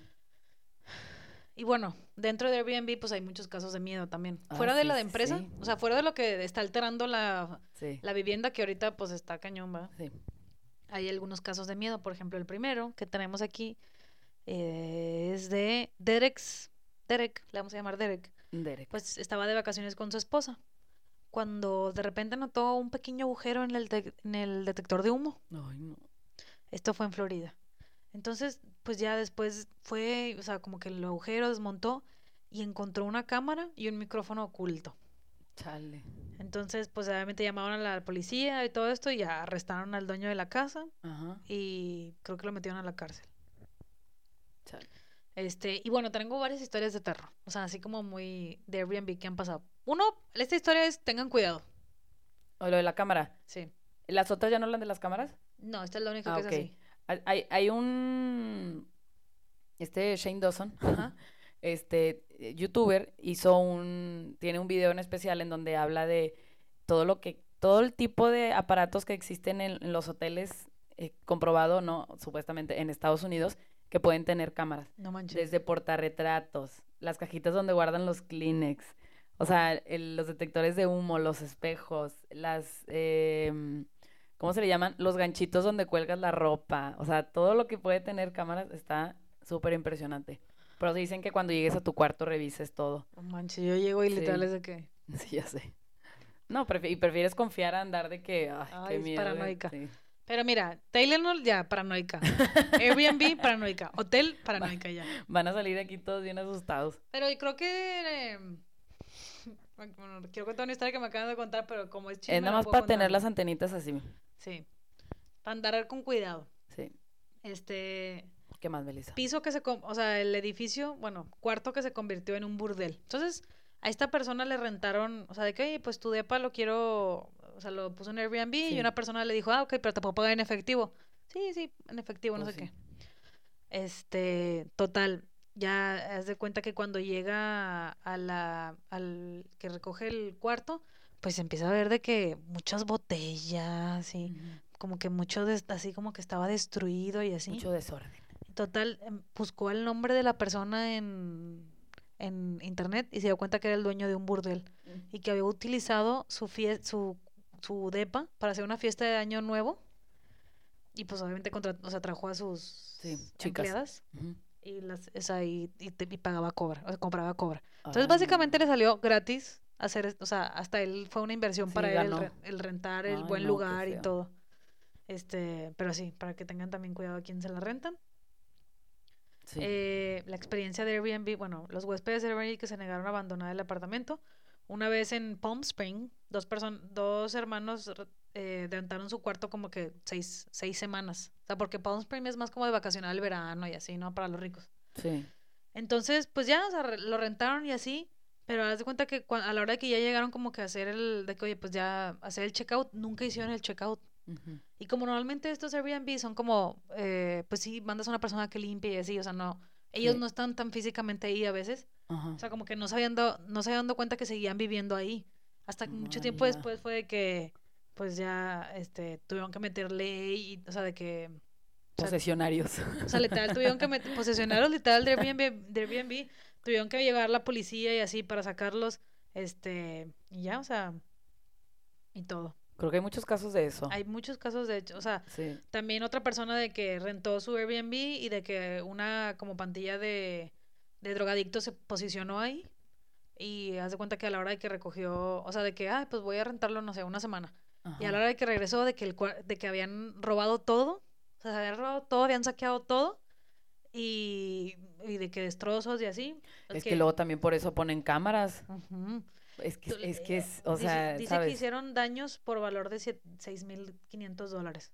Y bueno, dentro de Airbnb pues hay muchos casos de miedo también. Ah, fuera de la de empresa, sí. o sea, fuera de lo que está alterando la, Sí. la vivienda que ahorita pues está cañón, ¿verdad? Sí. Hay algunos casos de miedo. Por ejemplo, el primero que tenemos aquí eh, es de Derek's, Derek, le vamos a llamar Derek. Derek. Pues estaba de vacaciones con su esposa. Cuando de repente notó un pequeño agujero en el, en el detector de humo. Ay, no. Esto fue en Florida. Entonces, pues ya después fue, o sea, como que el agujero desmontó y encontró una cámara y un micrófono oculto. Chale. Entonces, pues obviamente llamaron a la policía y todo esto y ya arrestaron al dueño de la casa Ajá. y creo que lo metieron a la cárcel. Chale. Este, y bueno, tengo varias historias de terror, o sea, así como muy de Airbnb que han pasado. Uno, esta historia es tengan cuidado. O lo de la cámara. Sí. ¿Las otras ya no hablan de las cámaras? No, esta es la única Ah, que ok. es así. Hay- un. Este Shane Dawson, Ajá. este eh, youtuber, hizo un. Tiene un video en especial en donde habla de todo lo que. Todo el tipo de aparatos que existen en, en los hoteles, eh, comprobado, ¿no? Supuestamente en Estados Unidos, que pueden tener cámaras. No manches. Desde portarretratos, las cajitas donde guardan los Kleenex, o sea, el- los detectores de humo, los espejos, las, em, ¿cómo se le llaman? Los ganchitos donde cuelgas la ropa, o sea, todo lo que puede tener cámaras está súper impresionante. Pero dicen que cuando llegues a tu cuarto revises todo. No manches, yo llego y Sí. literal es de que Sí, ya sé. No, prefi- y prefieres confiar a andar de que, ay, Ay, qué es miedo. güey". paranoica. Sí. Pero mira, Tylenol ya, paranoica. Airbnb, paranoica. Hotel, paranoica ya. Van a salir aquí todos bien asustados. Pero yo creo que... eh, bueno, quiero contar una historia que me acaban de contar, pero como es chisme, Es nada más para tener las antenitas así. Sí. Para andar con cuidado. Sí. Este... ¿Qué más, Melissa? Piso que se... O sea, el edificio, bueno, cuarto que se convirtió en un burdel. Entonces, a esta persona le rentaron... O sea, de que, oye, pues tu depa lo quiero... O sea, lo puso en Airbnb y una persona le dijo, ah, ok, pero te puedo pagar en efectivo. Sí, sí, en efectivo, no Pues sé sí. qué. Este, total, ya haz de cuenta que cuando llega a la, al que recoge el cuarto, pues empieza a ver de que muchas botellas y como que mucho, des- así como que estaba destruido y así. Mucho desorden. Total, em, buscó el nombre de la persona en, en internet y se dio cuenta que era el dueño de un burdel y que había utilizado su, fie- su, su depa para hacer una fiesta de año nuevo y pues obviamente contra, o sea, trajo a sus Sí, y las esa, y, y te- y pagaba cobra, o sea, compraba cobra. Entonces Ay, básicamente le salió gratis hacer, o sea, hasta él fue una inversión Sí, para él el, rentar el Ay, buen no, lugar y todo. Este, pero sí, para que tengan también cuidado a quién se la rentan. Sí. Eh, la experiencia de Airbnb, bueno, los huéspedes de Airbnb que se negaron a abandonar el apartamento. Una vez en Palm Spring, dos personas, dos hermanos eh, rentaron su cuarto como que seis, seis semanas. O sea, porque Palm Spring es más como de vacacionar el verano y así, ¿no? Para los ricos. sí. Entonces, pues ya, o sea, re- lo rentaron y así. Pero haz de cuenta que cua- a la hora que ya llegaron como que a hacer el, de que, oye, pues ya hacer el checkout, nunca hicieron el checkout. Ujú. Y como normalmente estos Airbnb son como, eh, pues sí, mandas a una persona que limpie y así, o sea, no, ellos Sí. no están tan físicamente ahí a veces, Ajá. o sea, como que no se habían dado, no se habían dado cuenta que seguían viviendo ahí, hasta que mucho tiempo después fue de que, pues ya, este, tuvieron que meter ley, y, o sea, de que, Posesionarios. o sea, literal, tuvieron que meter, posesionarios literal de Airbnb, de Airbnb, tuvieron que llevar la policía y así para sacarlos, este, y ya, o sea, y todo. Creo que hay muchos casos de eso. Hay muchos casos de hecho, o sea, Sí. también otra persona de que rentó su Airbnb y de que una como pantilla de, de drogadicto se posicionó ahí y haz de cuenta que a la hora de que recogió, o sea, de que, ay, pues voy a rentarlo, no sé, una semana. Y a la hora de que regresó, de que, el, de que habían robado todo, o sea, se habían robado todo, habían saqueado todo y, y de que destrozos y así. Es, que, luego también por eso ponen cámaras. Es que, es que es, o sea, dice, que hicieron daños por valor de 6.500 dólares.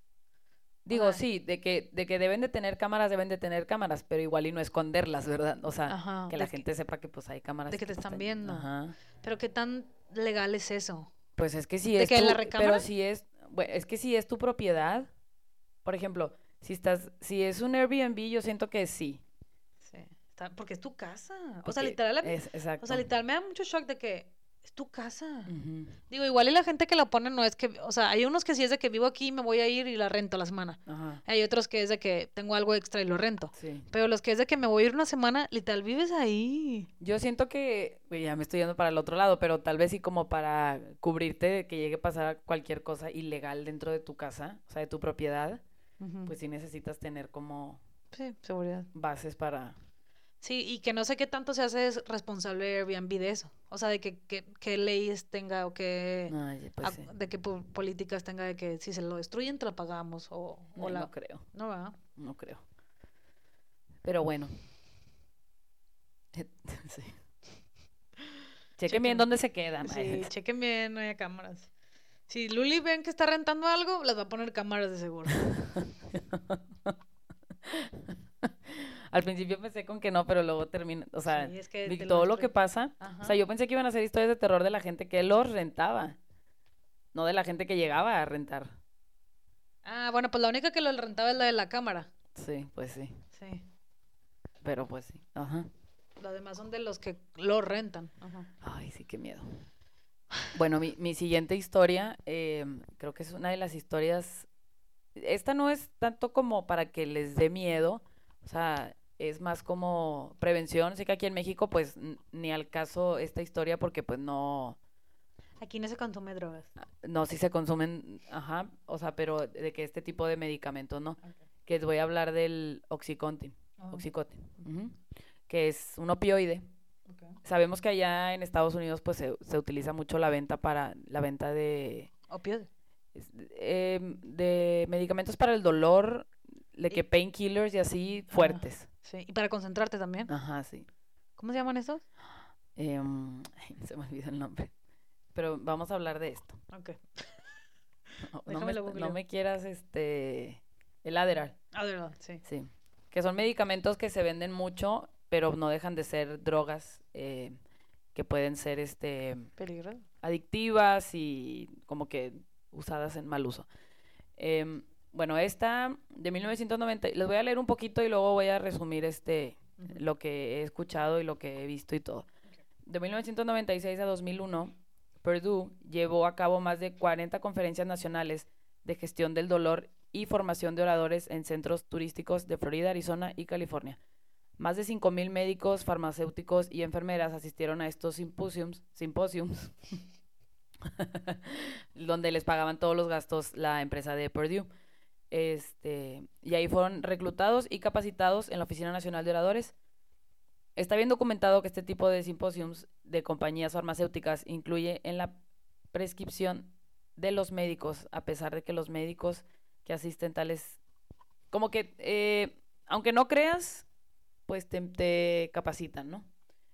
Digo, sí, de que, de que deben de tener cámaras, deben de tener cámaras, pero igual y no esconderlas, ¿verdad? O sea, que la gente sepa que pues hay cámaras. De que, te están viendo. Ajá. Pero qué tan legal es eso. Pues es que si es. ¿De que tu, la Pero si es. Bueno, es que si es tu propiedad. Por ejemplo, si estás. Si es un Airbnb, yo siento que sí. Sí. porque es tu casa. o sea, literal. Es, exacto. O sea, literal me da mucho shock de que es tu casa. Digo, igual y la gente que la pone no es que, o sea, hay unos que sí es de que vivo aquí y me voy a ir y la rento la semana. Hay otros que es de que tengo algo extra y lo rento. Pero los que es de que me voy a ir una semana, literal, vives ahí. Yo siento que, ya me estoy yendo para el otro lado, pero tal vez sí como para cubrirte de que llegue a pasar cualquier cosa ilegal dentro de tu casa, o sea, de tu propiedad, pues sí necesitas tener como... Sí, seguridad. Bases para Sí, y que no sé qué tanto se hace responsable Airbnb de eso. O sea, de que, que, leyes tenga o que... Pues de qué políticas tenga de que si se lo destruyen te lo pagamos o... o No creo. No va. No creo. Pero bueno. sí. Chequen, bien dónde se quedan. Sí, chequen bien, no hay cámaras. Si Luli ven que está rentando algo, las va a poner cámaras de seguro. Al principio pensé con que no, pero luego termina, o sea, todo lo, que pasa. O sea, yo pensé que iban a ser historias de terror de la gente que los rentaba, no de la gente que llegaba a rentar. Ah, bueno, pues la única que lo rentaba es la de la cámara. Sí, pues sí. Sí. Pero pues sí, ajá. Los demás son de los que lo rentan. Ajá. Ay, sí, qué miedo. Bueno, mi, mi siguiente historia, eh, creo que es una de las historias. Esta no es tanto como para que les dé miedo, o sea, es más como prevención. Sé que aquí en México, pues, ni al caso esta historia porque, pues, no... Aquí no se consume drogas. Ah, no, sí se consumen, ajá, o sea, pero de que este tipo de medicamentos, ¿no? Que les voy a hablar del Oxycontin, oh. Oxycontin, que es un opioide. Sabemos que allá en Estados Unidos, pues, se, se, utiliza mucho la venta para, la venta de... Opioide. Em, de medicamentos para el dolor de que painkillers y así fuertes. sí, y para concentrarte también. Ajá, sí. ¿Cómo se llaman esos? Em, se me olvidó el nombre. Pero vamos a hablar de esto. Ok. No, me, quieras, este... El Adderall. Adderall, sí. Sí. Que son medicamentos que se venden mucho, pero no dejan de ser drogas eh, que pueden ser, este... Peligrosas. Adictivas y como que usadas en mal uso. Eh, bueno, esta de 1990, les voy a leer un poquito y luego voy a resumir este lo que he escuchado y lo que he visto y todo. De 1996 a 2001, Purdue llevó a cabo más de 40 conferencias nacionales de gestión del dolor y formación de oradores en centros turísticos de Florida, Arizona y California. Más de 5.000 médicos, farmacéuticos y enfermeras asistieron a estos simposiums, donde les pagaban todos los gastos la empresa de Purdue. Este, y ahí fueron reclutados y capacitados en la Oficina Nacional de Oradores. Está bien documentado que este tipo de simposiums de compañías farmacéuticas incluye en la prescripción de los médicos, a pesar de que los médicos que asisten tales, como que, eh, aunque no creas, pues te, capacitan, ¿no?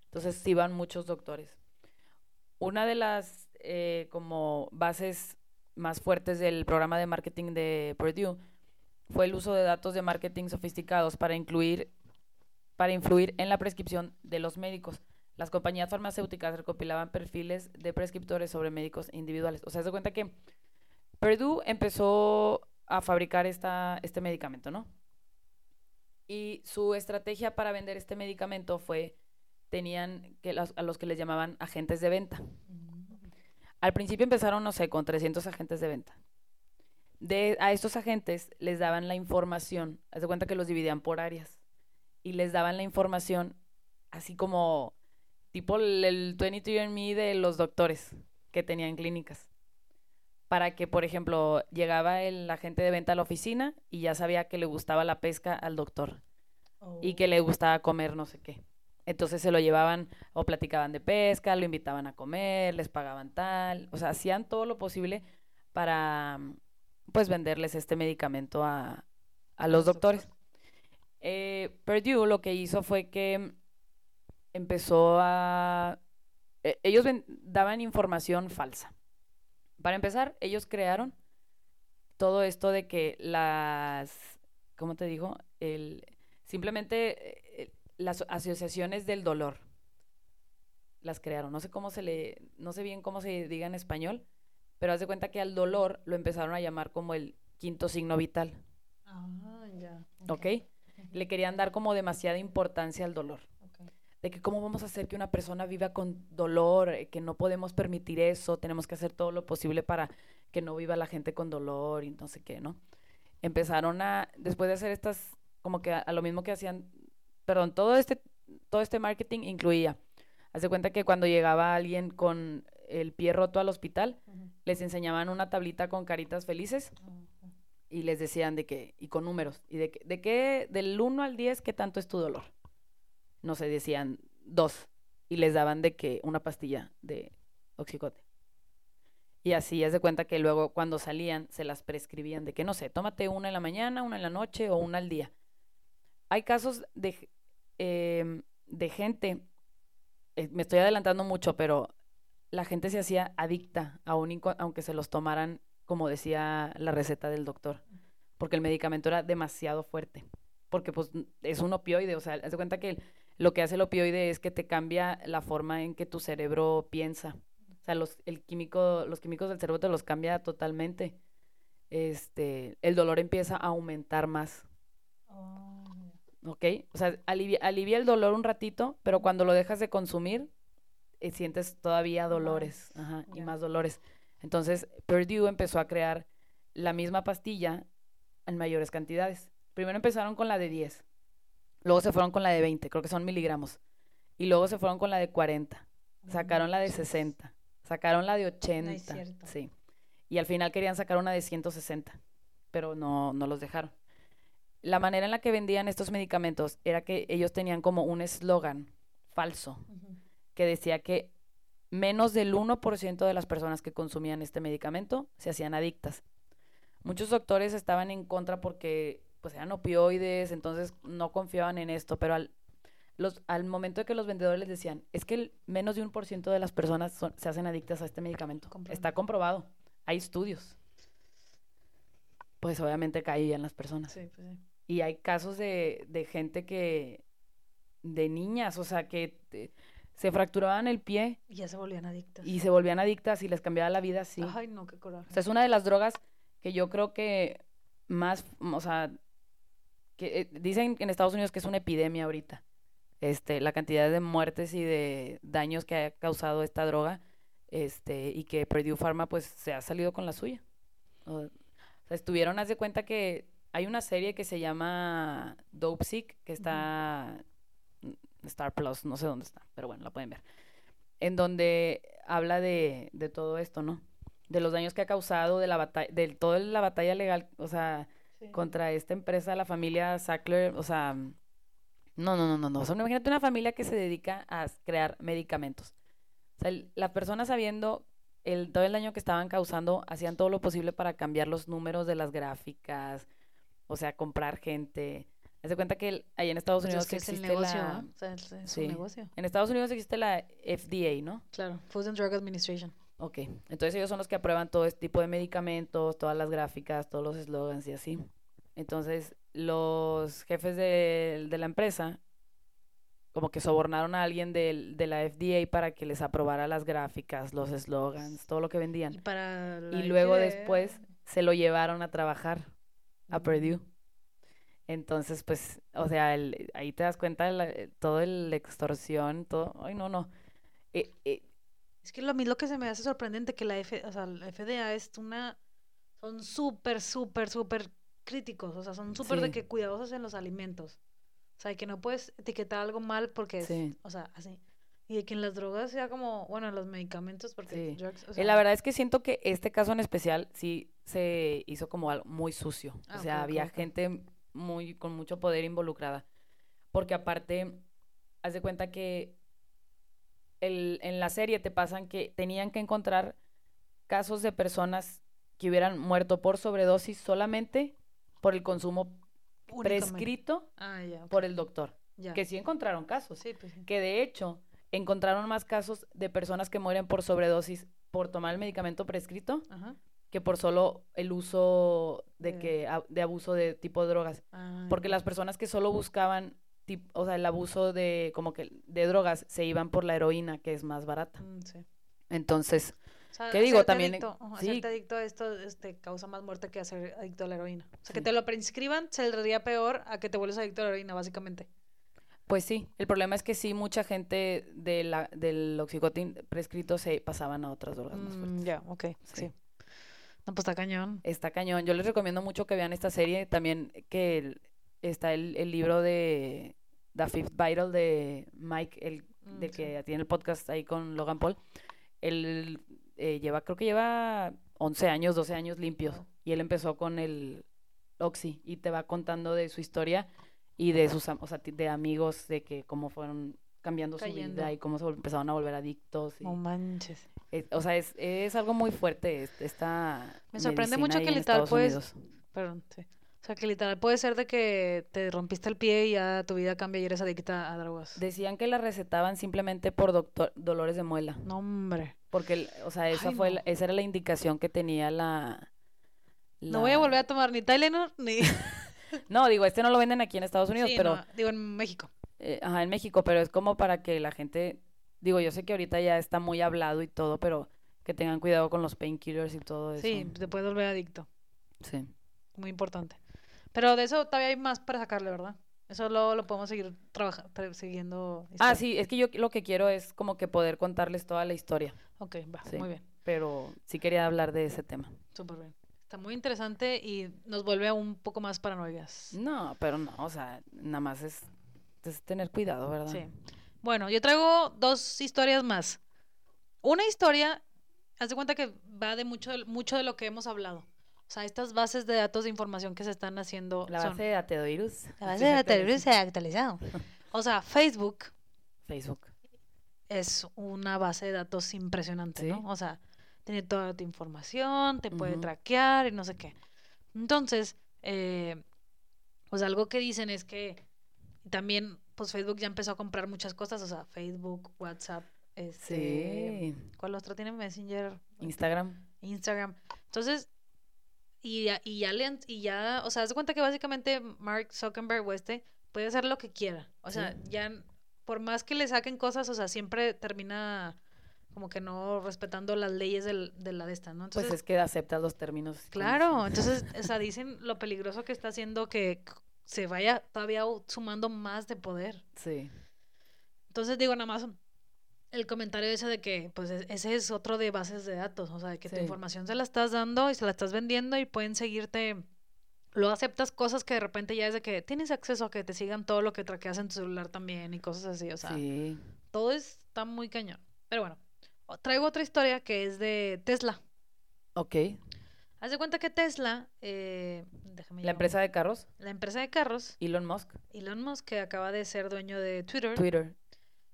Entonces sí van muchos doctores. Una de las eh, como bases más fuertes del programa de marketing de Purdue fue el uso de datos de marketing sofisticados para incluir para influir en la prescripción de los médicos. Las compañías farmacéuticas recopilaban perfiles de prescriptores sobre médicos individuales. O sea, se cuenta que Purdue empezó a fabricar esta, este medicamento, ¿no? Y su estrategia para vender este medicamento fue, tenían que a los que les llamaban agentes de venta. Al principio empezaron, no sé, con 300 agentes de venta. De, a estos agentes les daban la información, haz de cuenta que los dividían por áreas, y les daban la información así como tipo el, el 23andMe de los doctores que tenían clínicas. Para que, por ejemplo, llegaba el agente de venta a la oficina y ya sabía que le gustaba la pesca al doctor y que le oh. gustaba comer no sé qué. Entonces se lo llevaban o platicaban de pesca, lo invitaban a comer, les pagaban tal, o sea, hacían todo lo posible para pues venderles este medicamento a, a los doctores. Eh, Purdue lo que hizo fue que empezó a... e- ellos daban información falsa. Para empezar, ellos crearon todo esto de que las... ¿Cómo te digo? El, simplemente eh, las asociaciones del dolor las crearon. No sé cómo se le... No sé bien cómo se diga en español, pero haz de cuenta que al dolor lo empezaron a llamar como el quinto signo vital. Ah, ya. ¿Ok? Le querían dar como demasiada importancia al dolor. De que cómo vamos a hacer que una persona viva con dolor, eh, que no podemos permitir eso, tenemos que hacer todo lo posible para que no viva la gente con dolor y no sé qué, ¿no? Empezaron a, después de hacer estas, como que a, a lo mismo que hacían, perdón, todo este, todo este marketing incluía, haz de cuenta que cuando llegaba alguien con el pie roto al hospital, les enseñaban una tablita con caritas felices Ujú. y les decían de que, y con números, y de, de qué, del 1 al 10, ¿qué tanto es tu dolor? No sé, decían dos, y les daban de que una pastilla de oxicote. Y así, haz de cuenta que luego cuando salían se las prescribían de que, no sé, tómate una en la mañana, una en la noche o una al día. Hay casos de, em, de gente, eh, me estoy adelantando mucho, pero la gente se hacía adicta, aun aunque se los tomaran como decía la receta del doctor, porque el medicamento era demasiado fuerte, porque pues es un opioide, o sea, haz de cuenta que el- lo que hace el opioide es que te cambia la forma en que tu cerebro piensa, o sea, los, el químico, los químicos del cerebro te los cambia totalmente, este, el dolor empieza a aumentar más, Oh. ¿ok? O sea, alivia, alivia el dolor un ratito, pero cuando lo dejas de consumir, eh, sientes todavía dolores, ajá, y más dolores. Entonces, Purdue empezó a crear la misma pastilla en mayores cantidades. Primero empezaron con la de 10, luego se fueron con la de 20, creo que son miligramos, y luego se fueron con la de 40, sacaron la de manches. 60, sacaron la de 80, cierto. sí, y al final querían sacar una de 160, pero no, no los dejaron. La manera en la que vendían estos medicamentos era que ellos tenían como un eslogan falso que decía que menos del 1% de las personas que consumían este medicamento se hacían adictas. Muchos doctores estaban en contra porque pues eran opioides, entonces no confiaban en esto, pero al, los, al momento de que los vendedores les decían, es que el menos de un por ciento de las personas son- se hacen adictas a este medicamento. Está comprobado, hay estudios. Pues obviamente caían las personas. Sí, pues sí. Y hay casos de, de gente que, de niñas, o sea, que te- se fracturaban el pie Y ya se volvían adictas. y se volvían adictas y les cambiaba la vida así. Ay, no, qué coraje. O sea, es una de las drogas que yo creo que más, o sea, que eh, dicen en Estados Unidos que es una epidemia ahorita. Este, la cantidad de muertes y de daños que ha causado esta droga, este, y que Purdue Pharma pues se ha salido con la suya. O, sea, estuvieron, haz de cuenta que hay una serie que se llama Dope Sick, que está Star Plus, no sé dónde está, pero bueno, la pueden ver. En donde habla de, de todo esto, ¿no? De los daños que ha causado, de la batalla, de toda la batalla legal, o sea, Sí. contra esta empresa, la familia Sackler, o sea, no, no, no, no, no. O sea, imagínate una familia que se dedica a crear medicamentos. O sea, las personas sabiendo el, todo el daño que estaban causando, hacían todo lo posible para cambiar los números de las gráficas, o sea, comprar gente. Haz de cuenta que el- ahí en Estados Pues Unidos que es el existe negocio, la... ¿no? O sea, es, es Sí. un negocio. En Estados Unidos existe la FDA, ¿no? Claro, Food and Drug Administration. Ok, entonces ellos son los que aprueban todo este tipo de medicamentos, todas las gráficas, todos los eslogans y así. Entonces, los jefes de, de la empresa como que sobornaron a alguien del- de la FDA para que les aprobara las gráficas, los eslogans, todo lo que Y vendían. para la Y luego FDA, después se lo llevaron a trabajar a Purdue. Entonces, pues, o sea, el- ahí te das cuenta de la- todo el extorsión, todo. Ay, no, no. Eh, eh, Es que lo- a mí lo que se me hace sorprendente que la, F, o sea, la FDA es una... Son súper, súper, súper críticos. O sea, son súper de que cuidadosos en los alimentos. O sea, que no puedes etiquetar algo mal porque es... Sí. O sea, así. Y de que en las drogas sea como... Bueno, en los medicamentos porque... Sí. drugs, o Eh, sea, la verdad es que siento que este caso en especial sí se hizo como algo muy sucio. Ah, o sea, había gente muy con mucho poder involucrada. Porque aparte, haz de cuenta que el, en la serie te pasan que tenían que encontrar casos de personas que hubieran muerto por sobredosis solamente por el consumo prescrito Ah, por el doctor. Que sí encontraron casos. Sí, pues sí. Que de hecho encontraron más casos de personas que mueren por sobredosis por tomar el medicamento prescrito Ajá. que por solo el uso de que a- de abuso de tipo de drogas. Ah, Porque las personas que solo buscaban tip- o sea, el abuso de como que de drogas se iban por la heroína, que es más barata. mm, sí. Entonces, O sea, ¿Qué digo? También, Adicto, sí. hacerte adicto a esto este, causa más muerte que hacer adicto a la heroína. O sea, que te lo prescriban saldría peor a que te vuelves adicto a la heroína, básicamente. pues sí, el problema es que sí mucha gente de la, del oxicotin prescrito se pasaban a otras drogas más Mm, fuertes. ya, ok, sí. Sí. No, pues está cañón. Está cañón. Yo les recomiendo mucho que vean esta serie. También que el- está el, el libro de The Fifth Vital de Mike, el Mm, de sí. que tiene el podcast ahí con Logan Paul. Él eh, lleva, creo que lleva 11 años, 12 años limpios. Y él empezó con el Oxy y te va contando de su historia y de sus, o sea, de amigos, de que cómo fueron cambiando su vida y cómo se empezaron a volver adictos. No manches. es- o sea, es, es algo muy fuerte es- esta Me sorprende mucho que literal puedes-. Perdón, sí. O sea, que literal puede ser de que te rompiste el pie y ya tu vida cambia y eres adicta a drogas. Decían que la recetaban simplemente por doctor, dolores de muela. No, hombre. Porque, o sea, esa, Ay, fue no. la- esa era la indicación que tenía la, No voy a volver a tomar ni Tylenol ni... No, digo, este no lo venden aquí en Estados Unidos, Sí, pero... no, digo, en México. eh, ajá, en México, pero es como para que la gente... Digo, yo sé que ahorita ya está muy hablado y todo, pero que tengan cuidado con los painkillers y todo eso. Sí, te puedes volver adicto. Sí. Muy importante. Pero de eso todavía hay más para sacarle, ¿verdad? Eso luego lo podemos seguir trabajando, siguiendo. Ah, historia. sí, es que yo lo que quiero es como que poder contarles toda la historia, Ok, va, Sí. muy bien. pero sí quería hablar de ese tema. Súper bien. Está muy interesante y nos vuelve un poco más paranoicas. No, pero no, o sea, nada más es, es tener cuidado, ¿verdad? Sí. Bueno, yo traigo dos historias más. Una historia, haz de cuenta que va de mucho, de- mucho de lo que hemos hablado. O sea, estas bases de datos de información que se están haciendo La son... base de Ateovirus. La base de datos se ha actualizado. O sea, Facebook Facebook. Es una base de datos impresionante, Sí. ¿no? O sea, tiene toda tu información, te puede traquear y no sé qué. Entonces, eh, pues algo que dicen es que también, pues Facebook ya empezó a comprar muchas cosas, o sea, Facebook, WhatsApp, este, Sí. ¿cuál otro tiene? Messenger, Instagram. Instagram. Entonces, y ya, y ya, le han- y ya, o sea, de cuenta que básicamente Mark Zuckerberg o este puede hacer lo que quiera. O sea, Sí. ya, por más que le saquen cosas, o sea, siempre termina como que no respetando las leyes del, de la de esta, ¿no? Entonces, pues es que aceptas los términos. claro, entonces, o sea, dicen lo peligroso que está haciendo que se vaya todavía sumando más de poder. Sí. Entonces digo nada más el comentario ese de que pues es- ese es otro de bases de datos, o sea, de que tu información se la estás dando y se la estás vendiendo y pueden seguirte Luego aceptas cosas que de repente ya es de que tienes acceso a que te sigan todo lo que traqueas en tu celular también y cosas así, o sea, sí. todo está muy cañón. Pero bueno, traigo otra historia que es de Tesla. Ok. Haz de cuenta que Tesla, eh, déjame La empresa de carros, la empresa de carros, Elon Musk, Elon Musk, que acaba de ser dueño de Twitter, Twitter.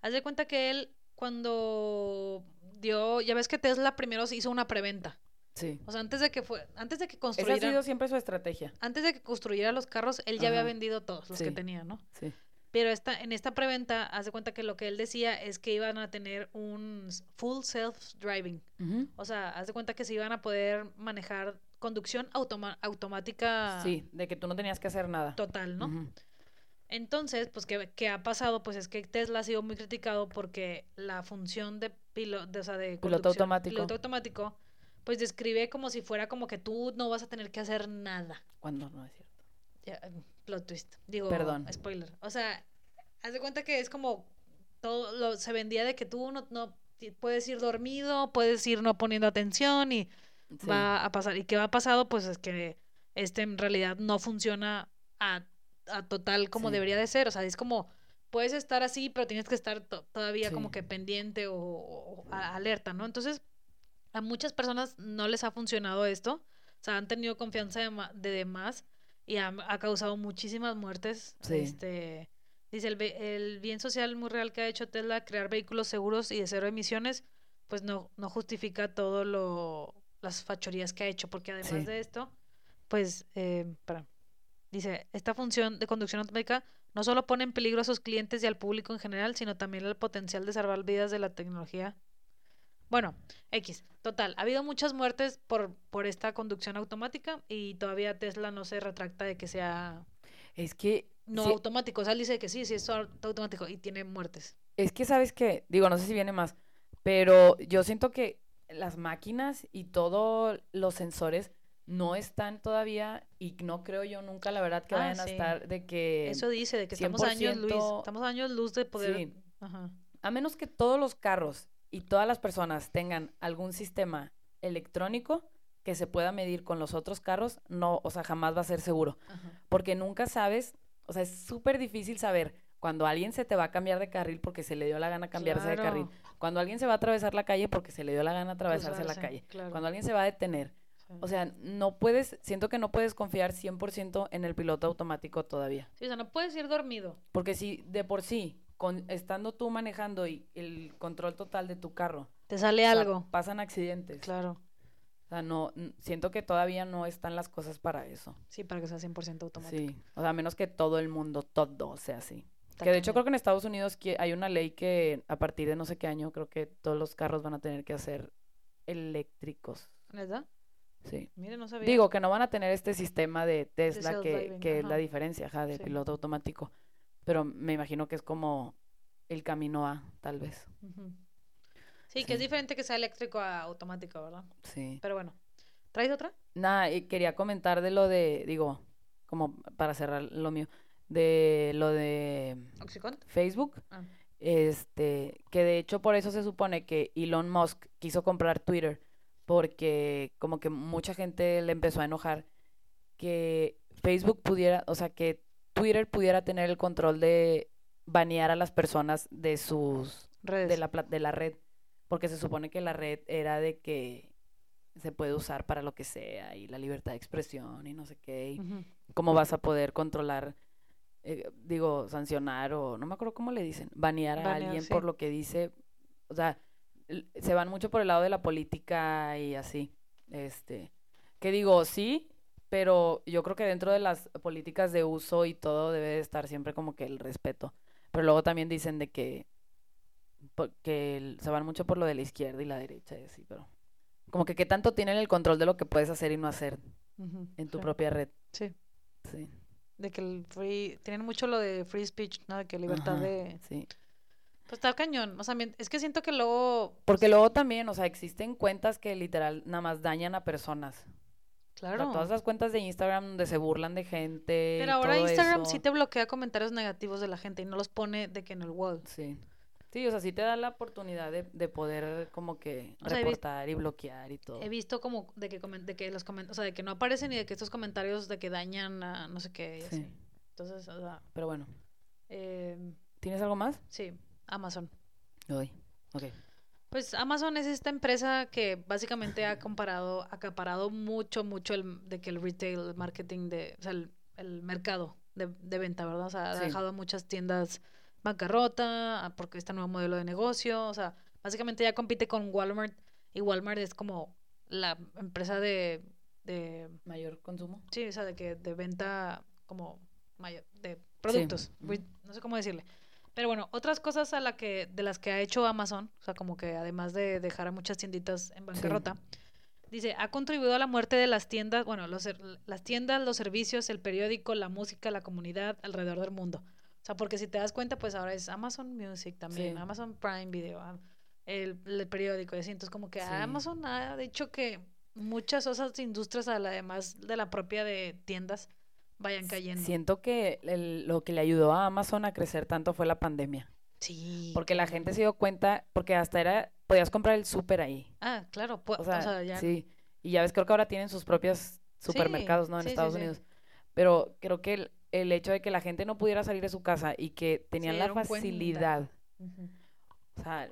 haz de cuenta que él cuando dio, ya ves que Tesla primero se hizo una preventa. Sí. O sea, antes de que fue, antes de que Esa ha construyera, sido siempre su estrategia. antes de que construyera los carros, él ya había vendido todos los que tenía, ¿no? Sí. Pero esta, en esta preventa, haz de cuenta que lo que él decía es que iban a tener un full self-driving. O sea, haz de cuenta que se iban a poder manejar conducción automática Sí, de que tú no tenías que hacer nada. total, ¿no? Entonces, pues, ¿qué, qué ha pasado? Pues es que Tesla ha sido muy criticado porque la función de piloto, o sea, de Piloto automático. piloto automático, pues describe como si fuera como que tú no vas a tener que hacer nada. Cuando no es cierto. Ya, mm, plot twist. Digo, Perdón. spoiler. O sea, haz de cuenta que es como todo lo se vendía de que tú no, puedes ir dormido, puedes ir no poniendo atención y Sí. va a pasar. ¿Y qué va a pasado? Pues es que este en realidad no funciona a, a total como Sí. debería de ser. O sea, es como puedes estar así, pero tienes que estar to- todavía como que pendiente o, alerta, ¿no? Entonces, a muchas personas no les ha funcionado esto. O sea, han tenido confianza de, de demás y ha, ha causado muchísimas muertes. Sí. Este, Dice, el, el bien social muy real que ha hecho Tesla, crear vehículos seguros y de cero emisiones, pues no, no justifica todo lo, las fachorías que ha hecho, porque además Sí. de esto, pues, eh, espera. dice, esta función de conducción automática no solo pone en peligro a sus clientes y al público en general, sino también el potencial de salvar vidas de la tecnología. Bueno, X, total, ha habido muchas muertes por, por esta conducción automática y todavía Tesla no se retracta de que sea Es que. no automático. O sea, él dice que sí, sí es auto- automático y tiene muertes. Es que, ¿sabes qué? Digo, no sé si viene más, pero yo siento que las máquinas y todos los sensores no están todavía y no creo yo nunca, la verdad, que Ah, vayan a estar de que... Eso dice, de que estamos años luz, 100% estamos años luz de poder. Sí. Ajá. A menos que todos los carros y todas las personas tengan algún sistema electrónico que se pueda medir con los otros carros, no, o sea, jamás va a ser seguro. Ajá. Porque nunca sabes, o sea, es súper difícil saber cuando alguien se te va a cambiar de carril porque se le dio la gana cambiarse de carril. Cuando alguien se va a atravesar la calle porque se le dio la gana atravesarse la calle. claro. Cuando alguien se va a detener. Sí. O sea, no puedes, siento que no puedes confiar 100% en el piloto automático todavía. Sí, o sea, no puedes ir dormido. Porque si de por sí, con, estando tú manejando y el control total de tu carro, Te sale o sea, algo. pasan accidentes. Claro. O sea, no, siento que todavía no están las cosas para eso. Sí, para que sea 100% automático. Sí, o sea, a menos que todo el mundo, todo sea así. Está Que de hecho creo que en Estados Unidos hay una ley que a partir de no sé qué año creo que todos los carros van a tener que ser eléctricos. ¿Verdad? Sí. Mire, no sabía. Digo que no van a tener este sistema de Tesla que, que es la diferencia, ajá, de Sí. piloto automático. Pero me imagino que es como el camino A, tal vez. Sí, que es diferente que sea eléctrico a automático, ¿verdad? Sí. Pero bueno. ¿Traes otra? Nada, y quería comentar de lo de, digo, como para cerrar lo mío, de lo de. Facebook. Ah. Este, que de hecho por eso se supone que Elon Musk quiso comprar Twitter, porque como que mucha gente le empezó a enojar que Facebook pudiera, o sea, que Twitter pudiera tener el control de banear a las personas de sus, Redes. de la, de la red, porque se supone que la red era de que se puede usar para lo que sea y la libertad de expresión y no sé qué, y cómo vas a poder controlar, eh, digo, sancionar o no me acuerdo cómo le dicen, banear a alguien sí. por lo que dice, o sea, se van mucho por el lado de la política y así, este, que digo, sí, pero yo creo que dentro de las políticas de uso y todo debe de estar siempre como que el respeto, pero luego también dicen de que, que se van mucho por lo de la izquierda y la derecha y así, pero como que qué tanto tienen el control de lo que puedes hacer y no hacer en tu Sí. propia red, Sí. sí. De que el free. Tienen mucho lo de free speech, ¿no? De que libertad Ajá, de. Sí. Pues está cañón. O sea, es que siento que luego. Porque luego también, o sea, existen cuentas que literal nada más dañan a personas. O sea, Claro. todas las cuentas de Instagram donde se burlan de gente. y Pero ahora todo Instagram eso. sí te bloquea comentarios negativos de la gente y no los pone de que en el wall. Sí. Sí, o sea, sí te da la oportunidad de, de poder como que O sea, reportar y bloquear y todo. He visto como de que comen- de que los comen- o sea, de que no aparecen y de que estos comentarios de que dañan a no sé qué y así. Sí. Entonces, o sea, Pero bueno, eh, ¿tienes algo más? sí, Amazon. Hoy. Ok. Pues Amazon es esta empresa que básicamente ha comparado, acaparado mucho, mucho el, de que el retail, el marketing de, o sea, el, el mercado de, de venta, ¿verdad? O sea, ha Sí. dejado a muchas tiendas bancarrota, ah, porque este nuevo modelo de negocio, o sea, básicamente ya compite con Walmart y Walmart es como la empresa de, de Mayor consumo. sí, o sea, de que de venta como mayor, de productos, re- no sé cómo decirle. Pero bueno, otras cosas a la que de las que ha hecho Amazon, o sea, como que además de dejar a muchas tienditas en bancarrota, dice, ha contribuido a la muerte de las tiendas, bueno, los, las tiendas, los servicios, el periódico, la música, la comunidad alrededor del mundo. O sea, porque si te das cuenta, pues ahora es Amazon Music también, Sí. Amazon Prime Video, ah, el, el periódico y así. Entonces, como que Sí. Amazon ha dicho que muchas otras industrias, además de la propia de tiendas, vayan cayendo. Siento que el- lo que le ayudó a Amazon a crecer tanto fue la pandemia. Sí. Porque la gente se dio cuenta, porque hasta era, podías comprar el súper ahí. Ah, claro. O sea, o sea, ya. sí. Y ya ves, creo que ahora tienen sus propios supermercados, ¿no? En sí, Estados sí. Unidos. Pero creo que el, el hecho de que la gente no pudiera salir de su casa y que tenían la facilidad, o sea,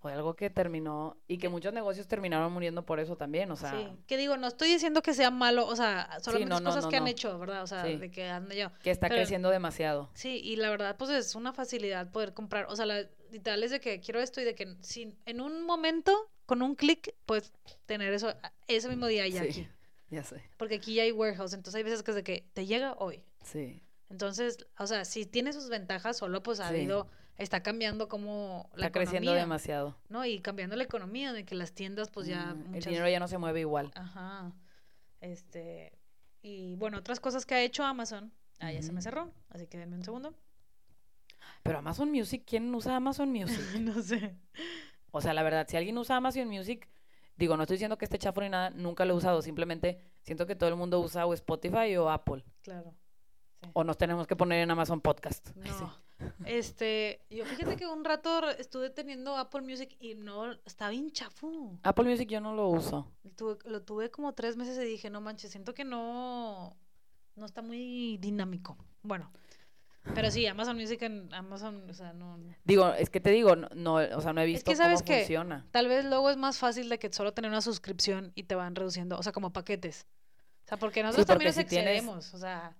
fue algo que terminó y que muchos negocios terminaron muriendo por eso también, o sea, sí. Que digo, no estoy diciendo que sea malo, o sea, solamente no, cosas no, que han hecho, ¿verdad? O sea, Sí. de que ando yo. que está Pero- creciendo demasiado. Sí, y la verdad, pues es una facilidad poder comprar. O sea, la, literal es de que quiero esto y de que si en un momento, con un clic, puedes tener eso ese mismo día ya Sí, aquí. ya sé. Porque aquí ya hay warehouse, entonces hay veces que es de que te llega hoy. Sí. Entonces, o sea, si tiene sus ventajas, solo pues ha Sí. habido, está cambiando como la Está creciendo demasiado. ¿no? Y cambiando la economía, de que las tiendas pues ya... Mm, El dinero ya no se mueve igual. Ajá. Este... Y bueno, otras cosas que ha hecho Amazon. Ah, ya se me Ujú. cerró, así que denme un segundo. Pero Amazon Music, ¿quién usa Amazon Music? no sé. O sea, la verdad, si alguien usa Amazon Music, digo, no estoy diciendo que esté chafo ni nada, nunca lo he usado, simplemente siento que todo el mundo usa o Spotify o Apple. Claro. Sí. O nos tenemos que poner en Amazon Podcast. Sí. No. Este, yo fíjate que un rato estuve teniendo Apple Music y no, está bien chafo. Apple Music yo no lo uso. Tuve- lo tuve como tres meses y dije, no manches, siento que no, no está muy dinámico. Bueno, pero sí, Amazon Music en Amazon, o sea, no. Digo, es que te digo, no, no, o sea, no he visto que, ¿sabes cómo qué? funciona. Tal vez luego es más fácil de que solo tener una suscripción y te van reduciendo, o sea, como paquetes. O sea, porque nosotros porque también nos si tienes- excedemos, o sea,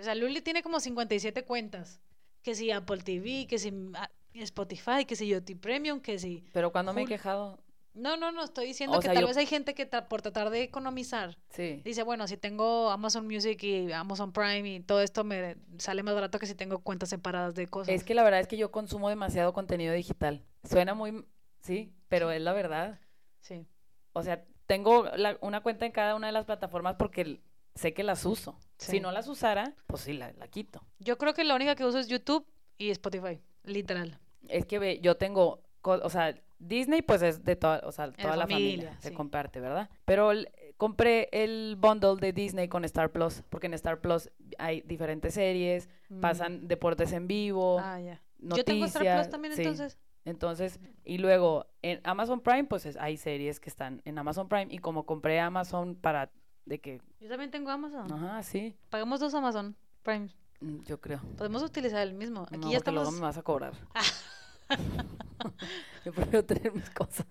o sea, Luli tiene como 57 cuentas, que si Apple TV, que si ah, Spotify, que si Yoti Premium, que si... Pero cuando me he quejado, No, no, no, estoy diciendo O que sea, tal yo- vez hay gente que tra- por tratar de economizar sí. dice, bueno, si tengo Amazon Music y Amazon Prime y todo esto me sale más barato que si tengo cuentas separadas de cosas. Es que la verdad es que yo consumo demasiado contenido digital. Suena muy, sí, pero es la verdad. Sí. O sea, tengo la- una cuenta en cada una de las plataformas porque sé que las uso. Sí. Si no las usara, pues sí, la, la quito. Yo creo que la única que uso es YouTube y Spotify, literal. Es que ve, yo tengo, o sea, Disney pues es de toda, o sea, toda la familia, familia, se sí. comparte, ¿verdad? Pero el- compré el bundle de Disney con Star Plus, porque en Star Plus hay diferentes series, Mm. pasan deportes en vivo, Ah, ya. noticias. Yo tengo Star Plus también sí. entonces. Entonces, y luego en Amazon Prime, pues es- hay series que están en Amazon Prime y como compré Amazon para de que, Yo también tengo Amazon. ajá, sí, Pagamos dos Amazon Prime. mm, yo creo. Podemos utilizar el mismo. Aquí no, ya porque luego estamos. me vas a cobrar. yo prefiero tener mis cosas.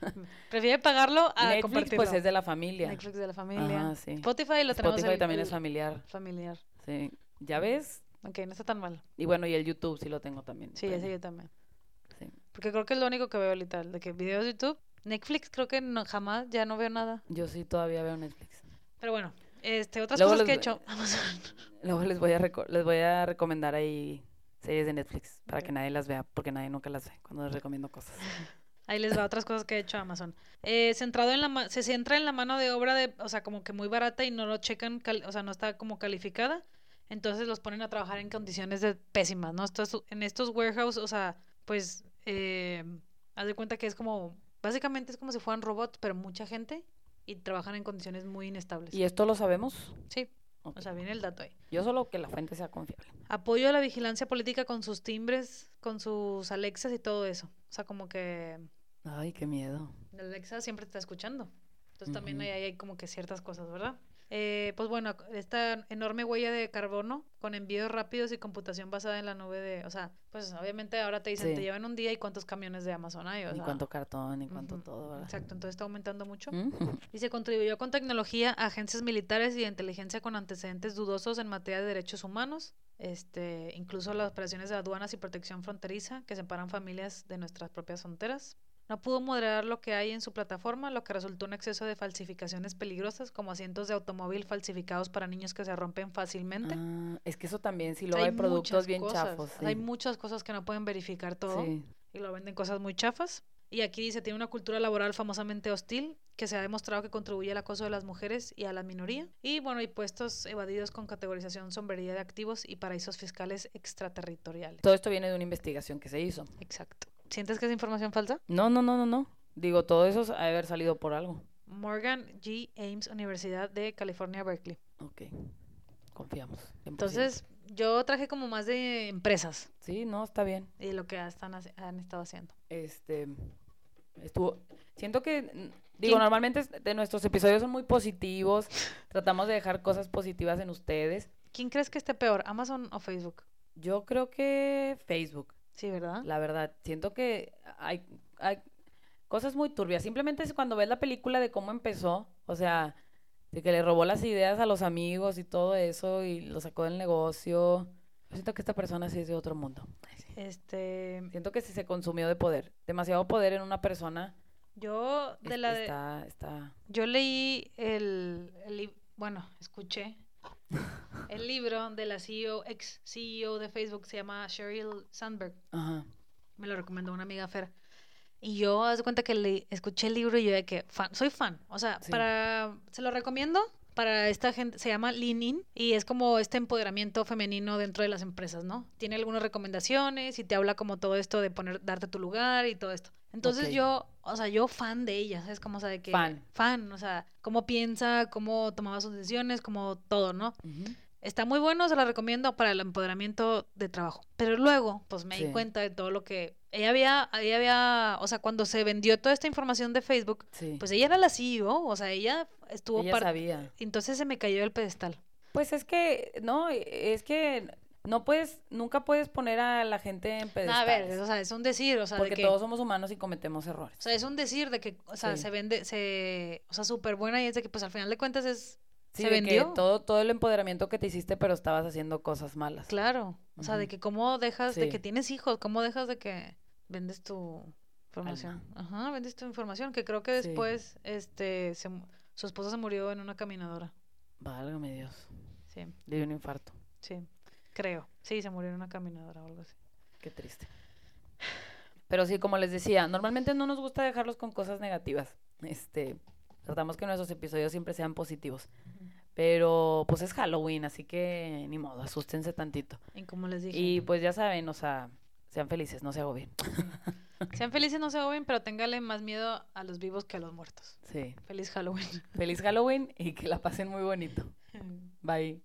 Prefiere pagarlo a Netflix compartirlo. pues es de la familia. Netflix de la familia. Ajá, sí. Spotify lo tenemos Spotify el- también el es familiar. familiar. Sí. ¿Ya ves? Ok, no está tan mal. Y bueno, y el YouTube sí lo tengo también. Sí, ese yo también. Sí. Porque creo que es lo único que veo literal. De que videos de YouTube. Netflix creo que no, jamás, ya no veo nada. Yo sí todavía veo Netflix. Pero bueno, este, otras Luego cosas que he hecho. Amazon. Luego les voy a les voy a recomendar ahí series de Netflix para que nadie las vea, porque nadie nunca las ve cuando les recomiendo cosas. Ahí les va otras cosas que ha hecho Amazon. Eh, centrado en la ma- se centra en la mano de obra de, o sea, como que muy barata y no lo checan, o sea, no está como calificada. Entonces los ponen a trabajar en condiciones de pésimas, ¿no? Estos, en estos warehouse, o sea, pues, eh, haz de cuenta que es como, básicamente es como si fueran robots, pero mucha gente y trabajan en condiciones muy inestables. ¿Y esto lo sabemos? Sí, o sea, viene el dato ahí. Yo solo que la fuente sea confiable. Apoyo a la vigilancia política con sus timbres, con sus Alexas y todo eso. O sea, como que Ay, qué miedo. La Alexa siempre te está escuchando. Entonces también ahí hay como que ciertas cosas, ¿verdad? Eh, pues bueno, esta enorme huella de carbono con envíos rápidos y computación basada en la nube de, o sea, pues obviamente ahora te dicen, Sí. te llevan un día y cuántos camiones de Amazon hay, o sea, cuánto cartón, ni cuánto todo, ¿verdad? Exacto, entonces está aumentando mucho. Ujú. Y se contribuyó con tecnología a agencias militares y de inteligencia con antecedentes dudosos en materia de derechos humanos, este, incluso las operaciones de aduanas y protección fronteriza que separan familias de nuestras propias fronteras. No pudo moderar lo que hay en su plataforma, lo que resultó un exceso de falsificaciones peligrosas, como asientos de automóvil falsificados para niños que se rompen fácilmente. Ah, es que eso también, si O luego sea, hay, productos bien cosas, chafos. Sí. Hay muchas cosas que no pueden verificar todo Sí. y lo venden cosas muy chafas. Y aquí dice, tiene una cultura laboral famosamente hostil que se ha demostrado que contribuye al acoso de las mujeres y a la minoría. Y bueno, hay puestos evadidos con categorización sombrería de activos y paraísos fiscales extraterritoriales. Todo esto viene de una investigación que se hizo. Exacto. ¿Sientes que es información falsa? No, no, no, no, no. Digo, todo eso ha de haber salido por algo. Morgan G. Ames, Universidad de California, Berkeley. Ok. Confiamos. 100%. Entonces, yo traje como más de empresas Sí, no, está bien. y lo que están, han estado haciendo. Este. Estuvo. Siento que. Digo, ¿Quién- normalmente de nuestros episodios son muy positivos. Tratamos de dejar cosas positivas en ustedes. ¿Quién crees que esté peor, Amazon o Facebook? Yo creo que Facebook. Sí, ¿verdad? La verdad, siento que hay, hay cosas muy turbias. Simplemente es cuando ves la película de cómo empezó, o sea, de que le robó las ideas a los amigos y todo eso y lo sacó del negocio. Yo siento que esta persona sí es de otro mundo. Este, Siento que sí se consumió de poder. Demasiado poder en una persona. yo de la de, está, está... yo leí el, el bueno, escuché el libro de la CEO, ex CEO de Facebook, se llama Sheryl Sandberg. Ajá. Me lo recomendó una amiga Fer. Y yo, haz de cuenta que le escuché el libro y yo de que fan, soy fan. O sea, Sí. para, se lo recomiendo para esta gente, se llama Lean In y es como este empoderamiento femenino dentro de las empresas, ¿no? Tiene algunas recomendaciones y te habla como todo esto de poner, darte tu lugar y todo esto. Entonces yo, o sea, yo fan de ella, es como, o sea, de que... Fan. Fan, o sea, cómo piensa, cómo tomaba sus decisiones, como todo, ¿no? Está muy bueno, se la recomiendo para el empoderamiento de trabajo. Pero luego, pues me di cuenta de todo lo que ella había, ella había, o sea, cuando se vendió toda esta información de Facebook, Sí. pues ella era la CEO, o sea, ella estuvo Ella sabía. Entonces se me cayó el pedestal. Pues es que, no, es que no puedes, nunca puedes poner a la gente en No, pedestales. a ver, o sea, es un decir, o sea, porque de que, todos somos humanos y cometemos errores. o sea, es un decir de que, o sea, Sí. se vende, se, o sea, súper buena y es de que, pues al final de cuentas es, Sí, se de que vendió. todo, todo el empoderamiento que te hiciste, pero estabas haciendo cosas malas. Claro, o sea, de que cómo dejas de que tienes hijos, cómo dejas de que vendes tu información. Ajá, vendes tu información, que creo que Sí. después, este, se su esposa se murió en una caminadora. Válgame Dios. Sí, Le dio un infarto. sí, creo. Sí, se murió en una caminadora o algo así. Qué triste. Pero sí, como les decía, normalmente no nos gusta dejarlos con cosas negativas. Este, tratamos que nuestros episodios siempre sean positivos. Pero pues es Halloween, así que ni modo, asústense tantito. Y como les dije, Y pues ya saben, o sea, sean felices, no se bien. sean felices, no se agobien, pero téngale más miedo a los vivos que a los muertos. Sí. Feliz Halloween. Feliz Halloween y que la pasen muy bonito. Bye.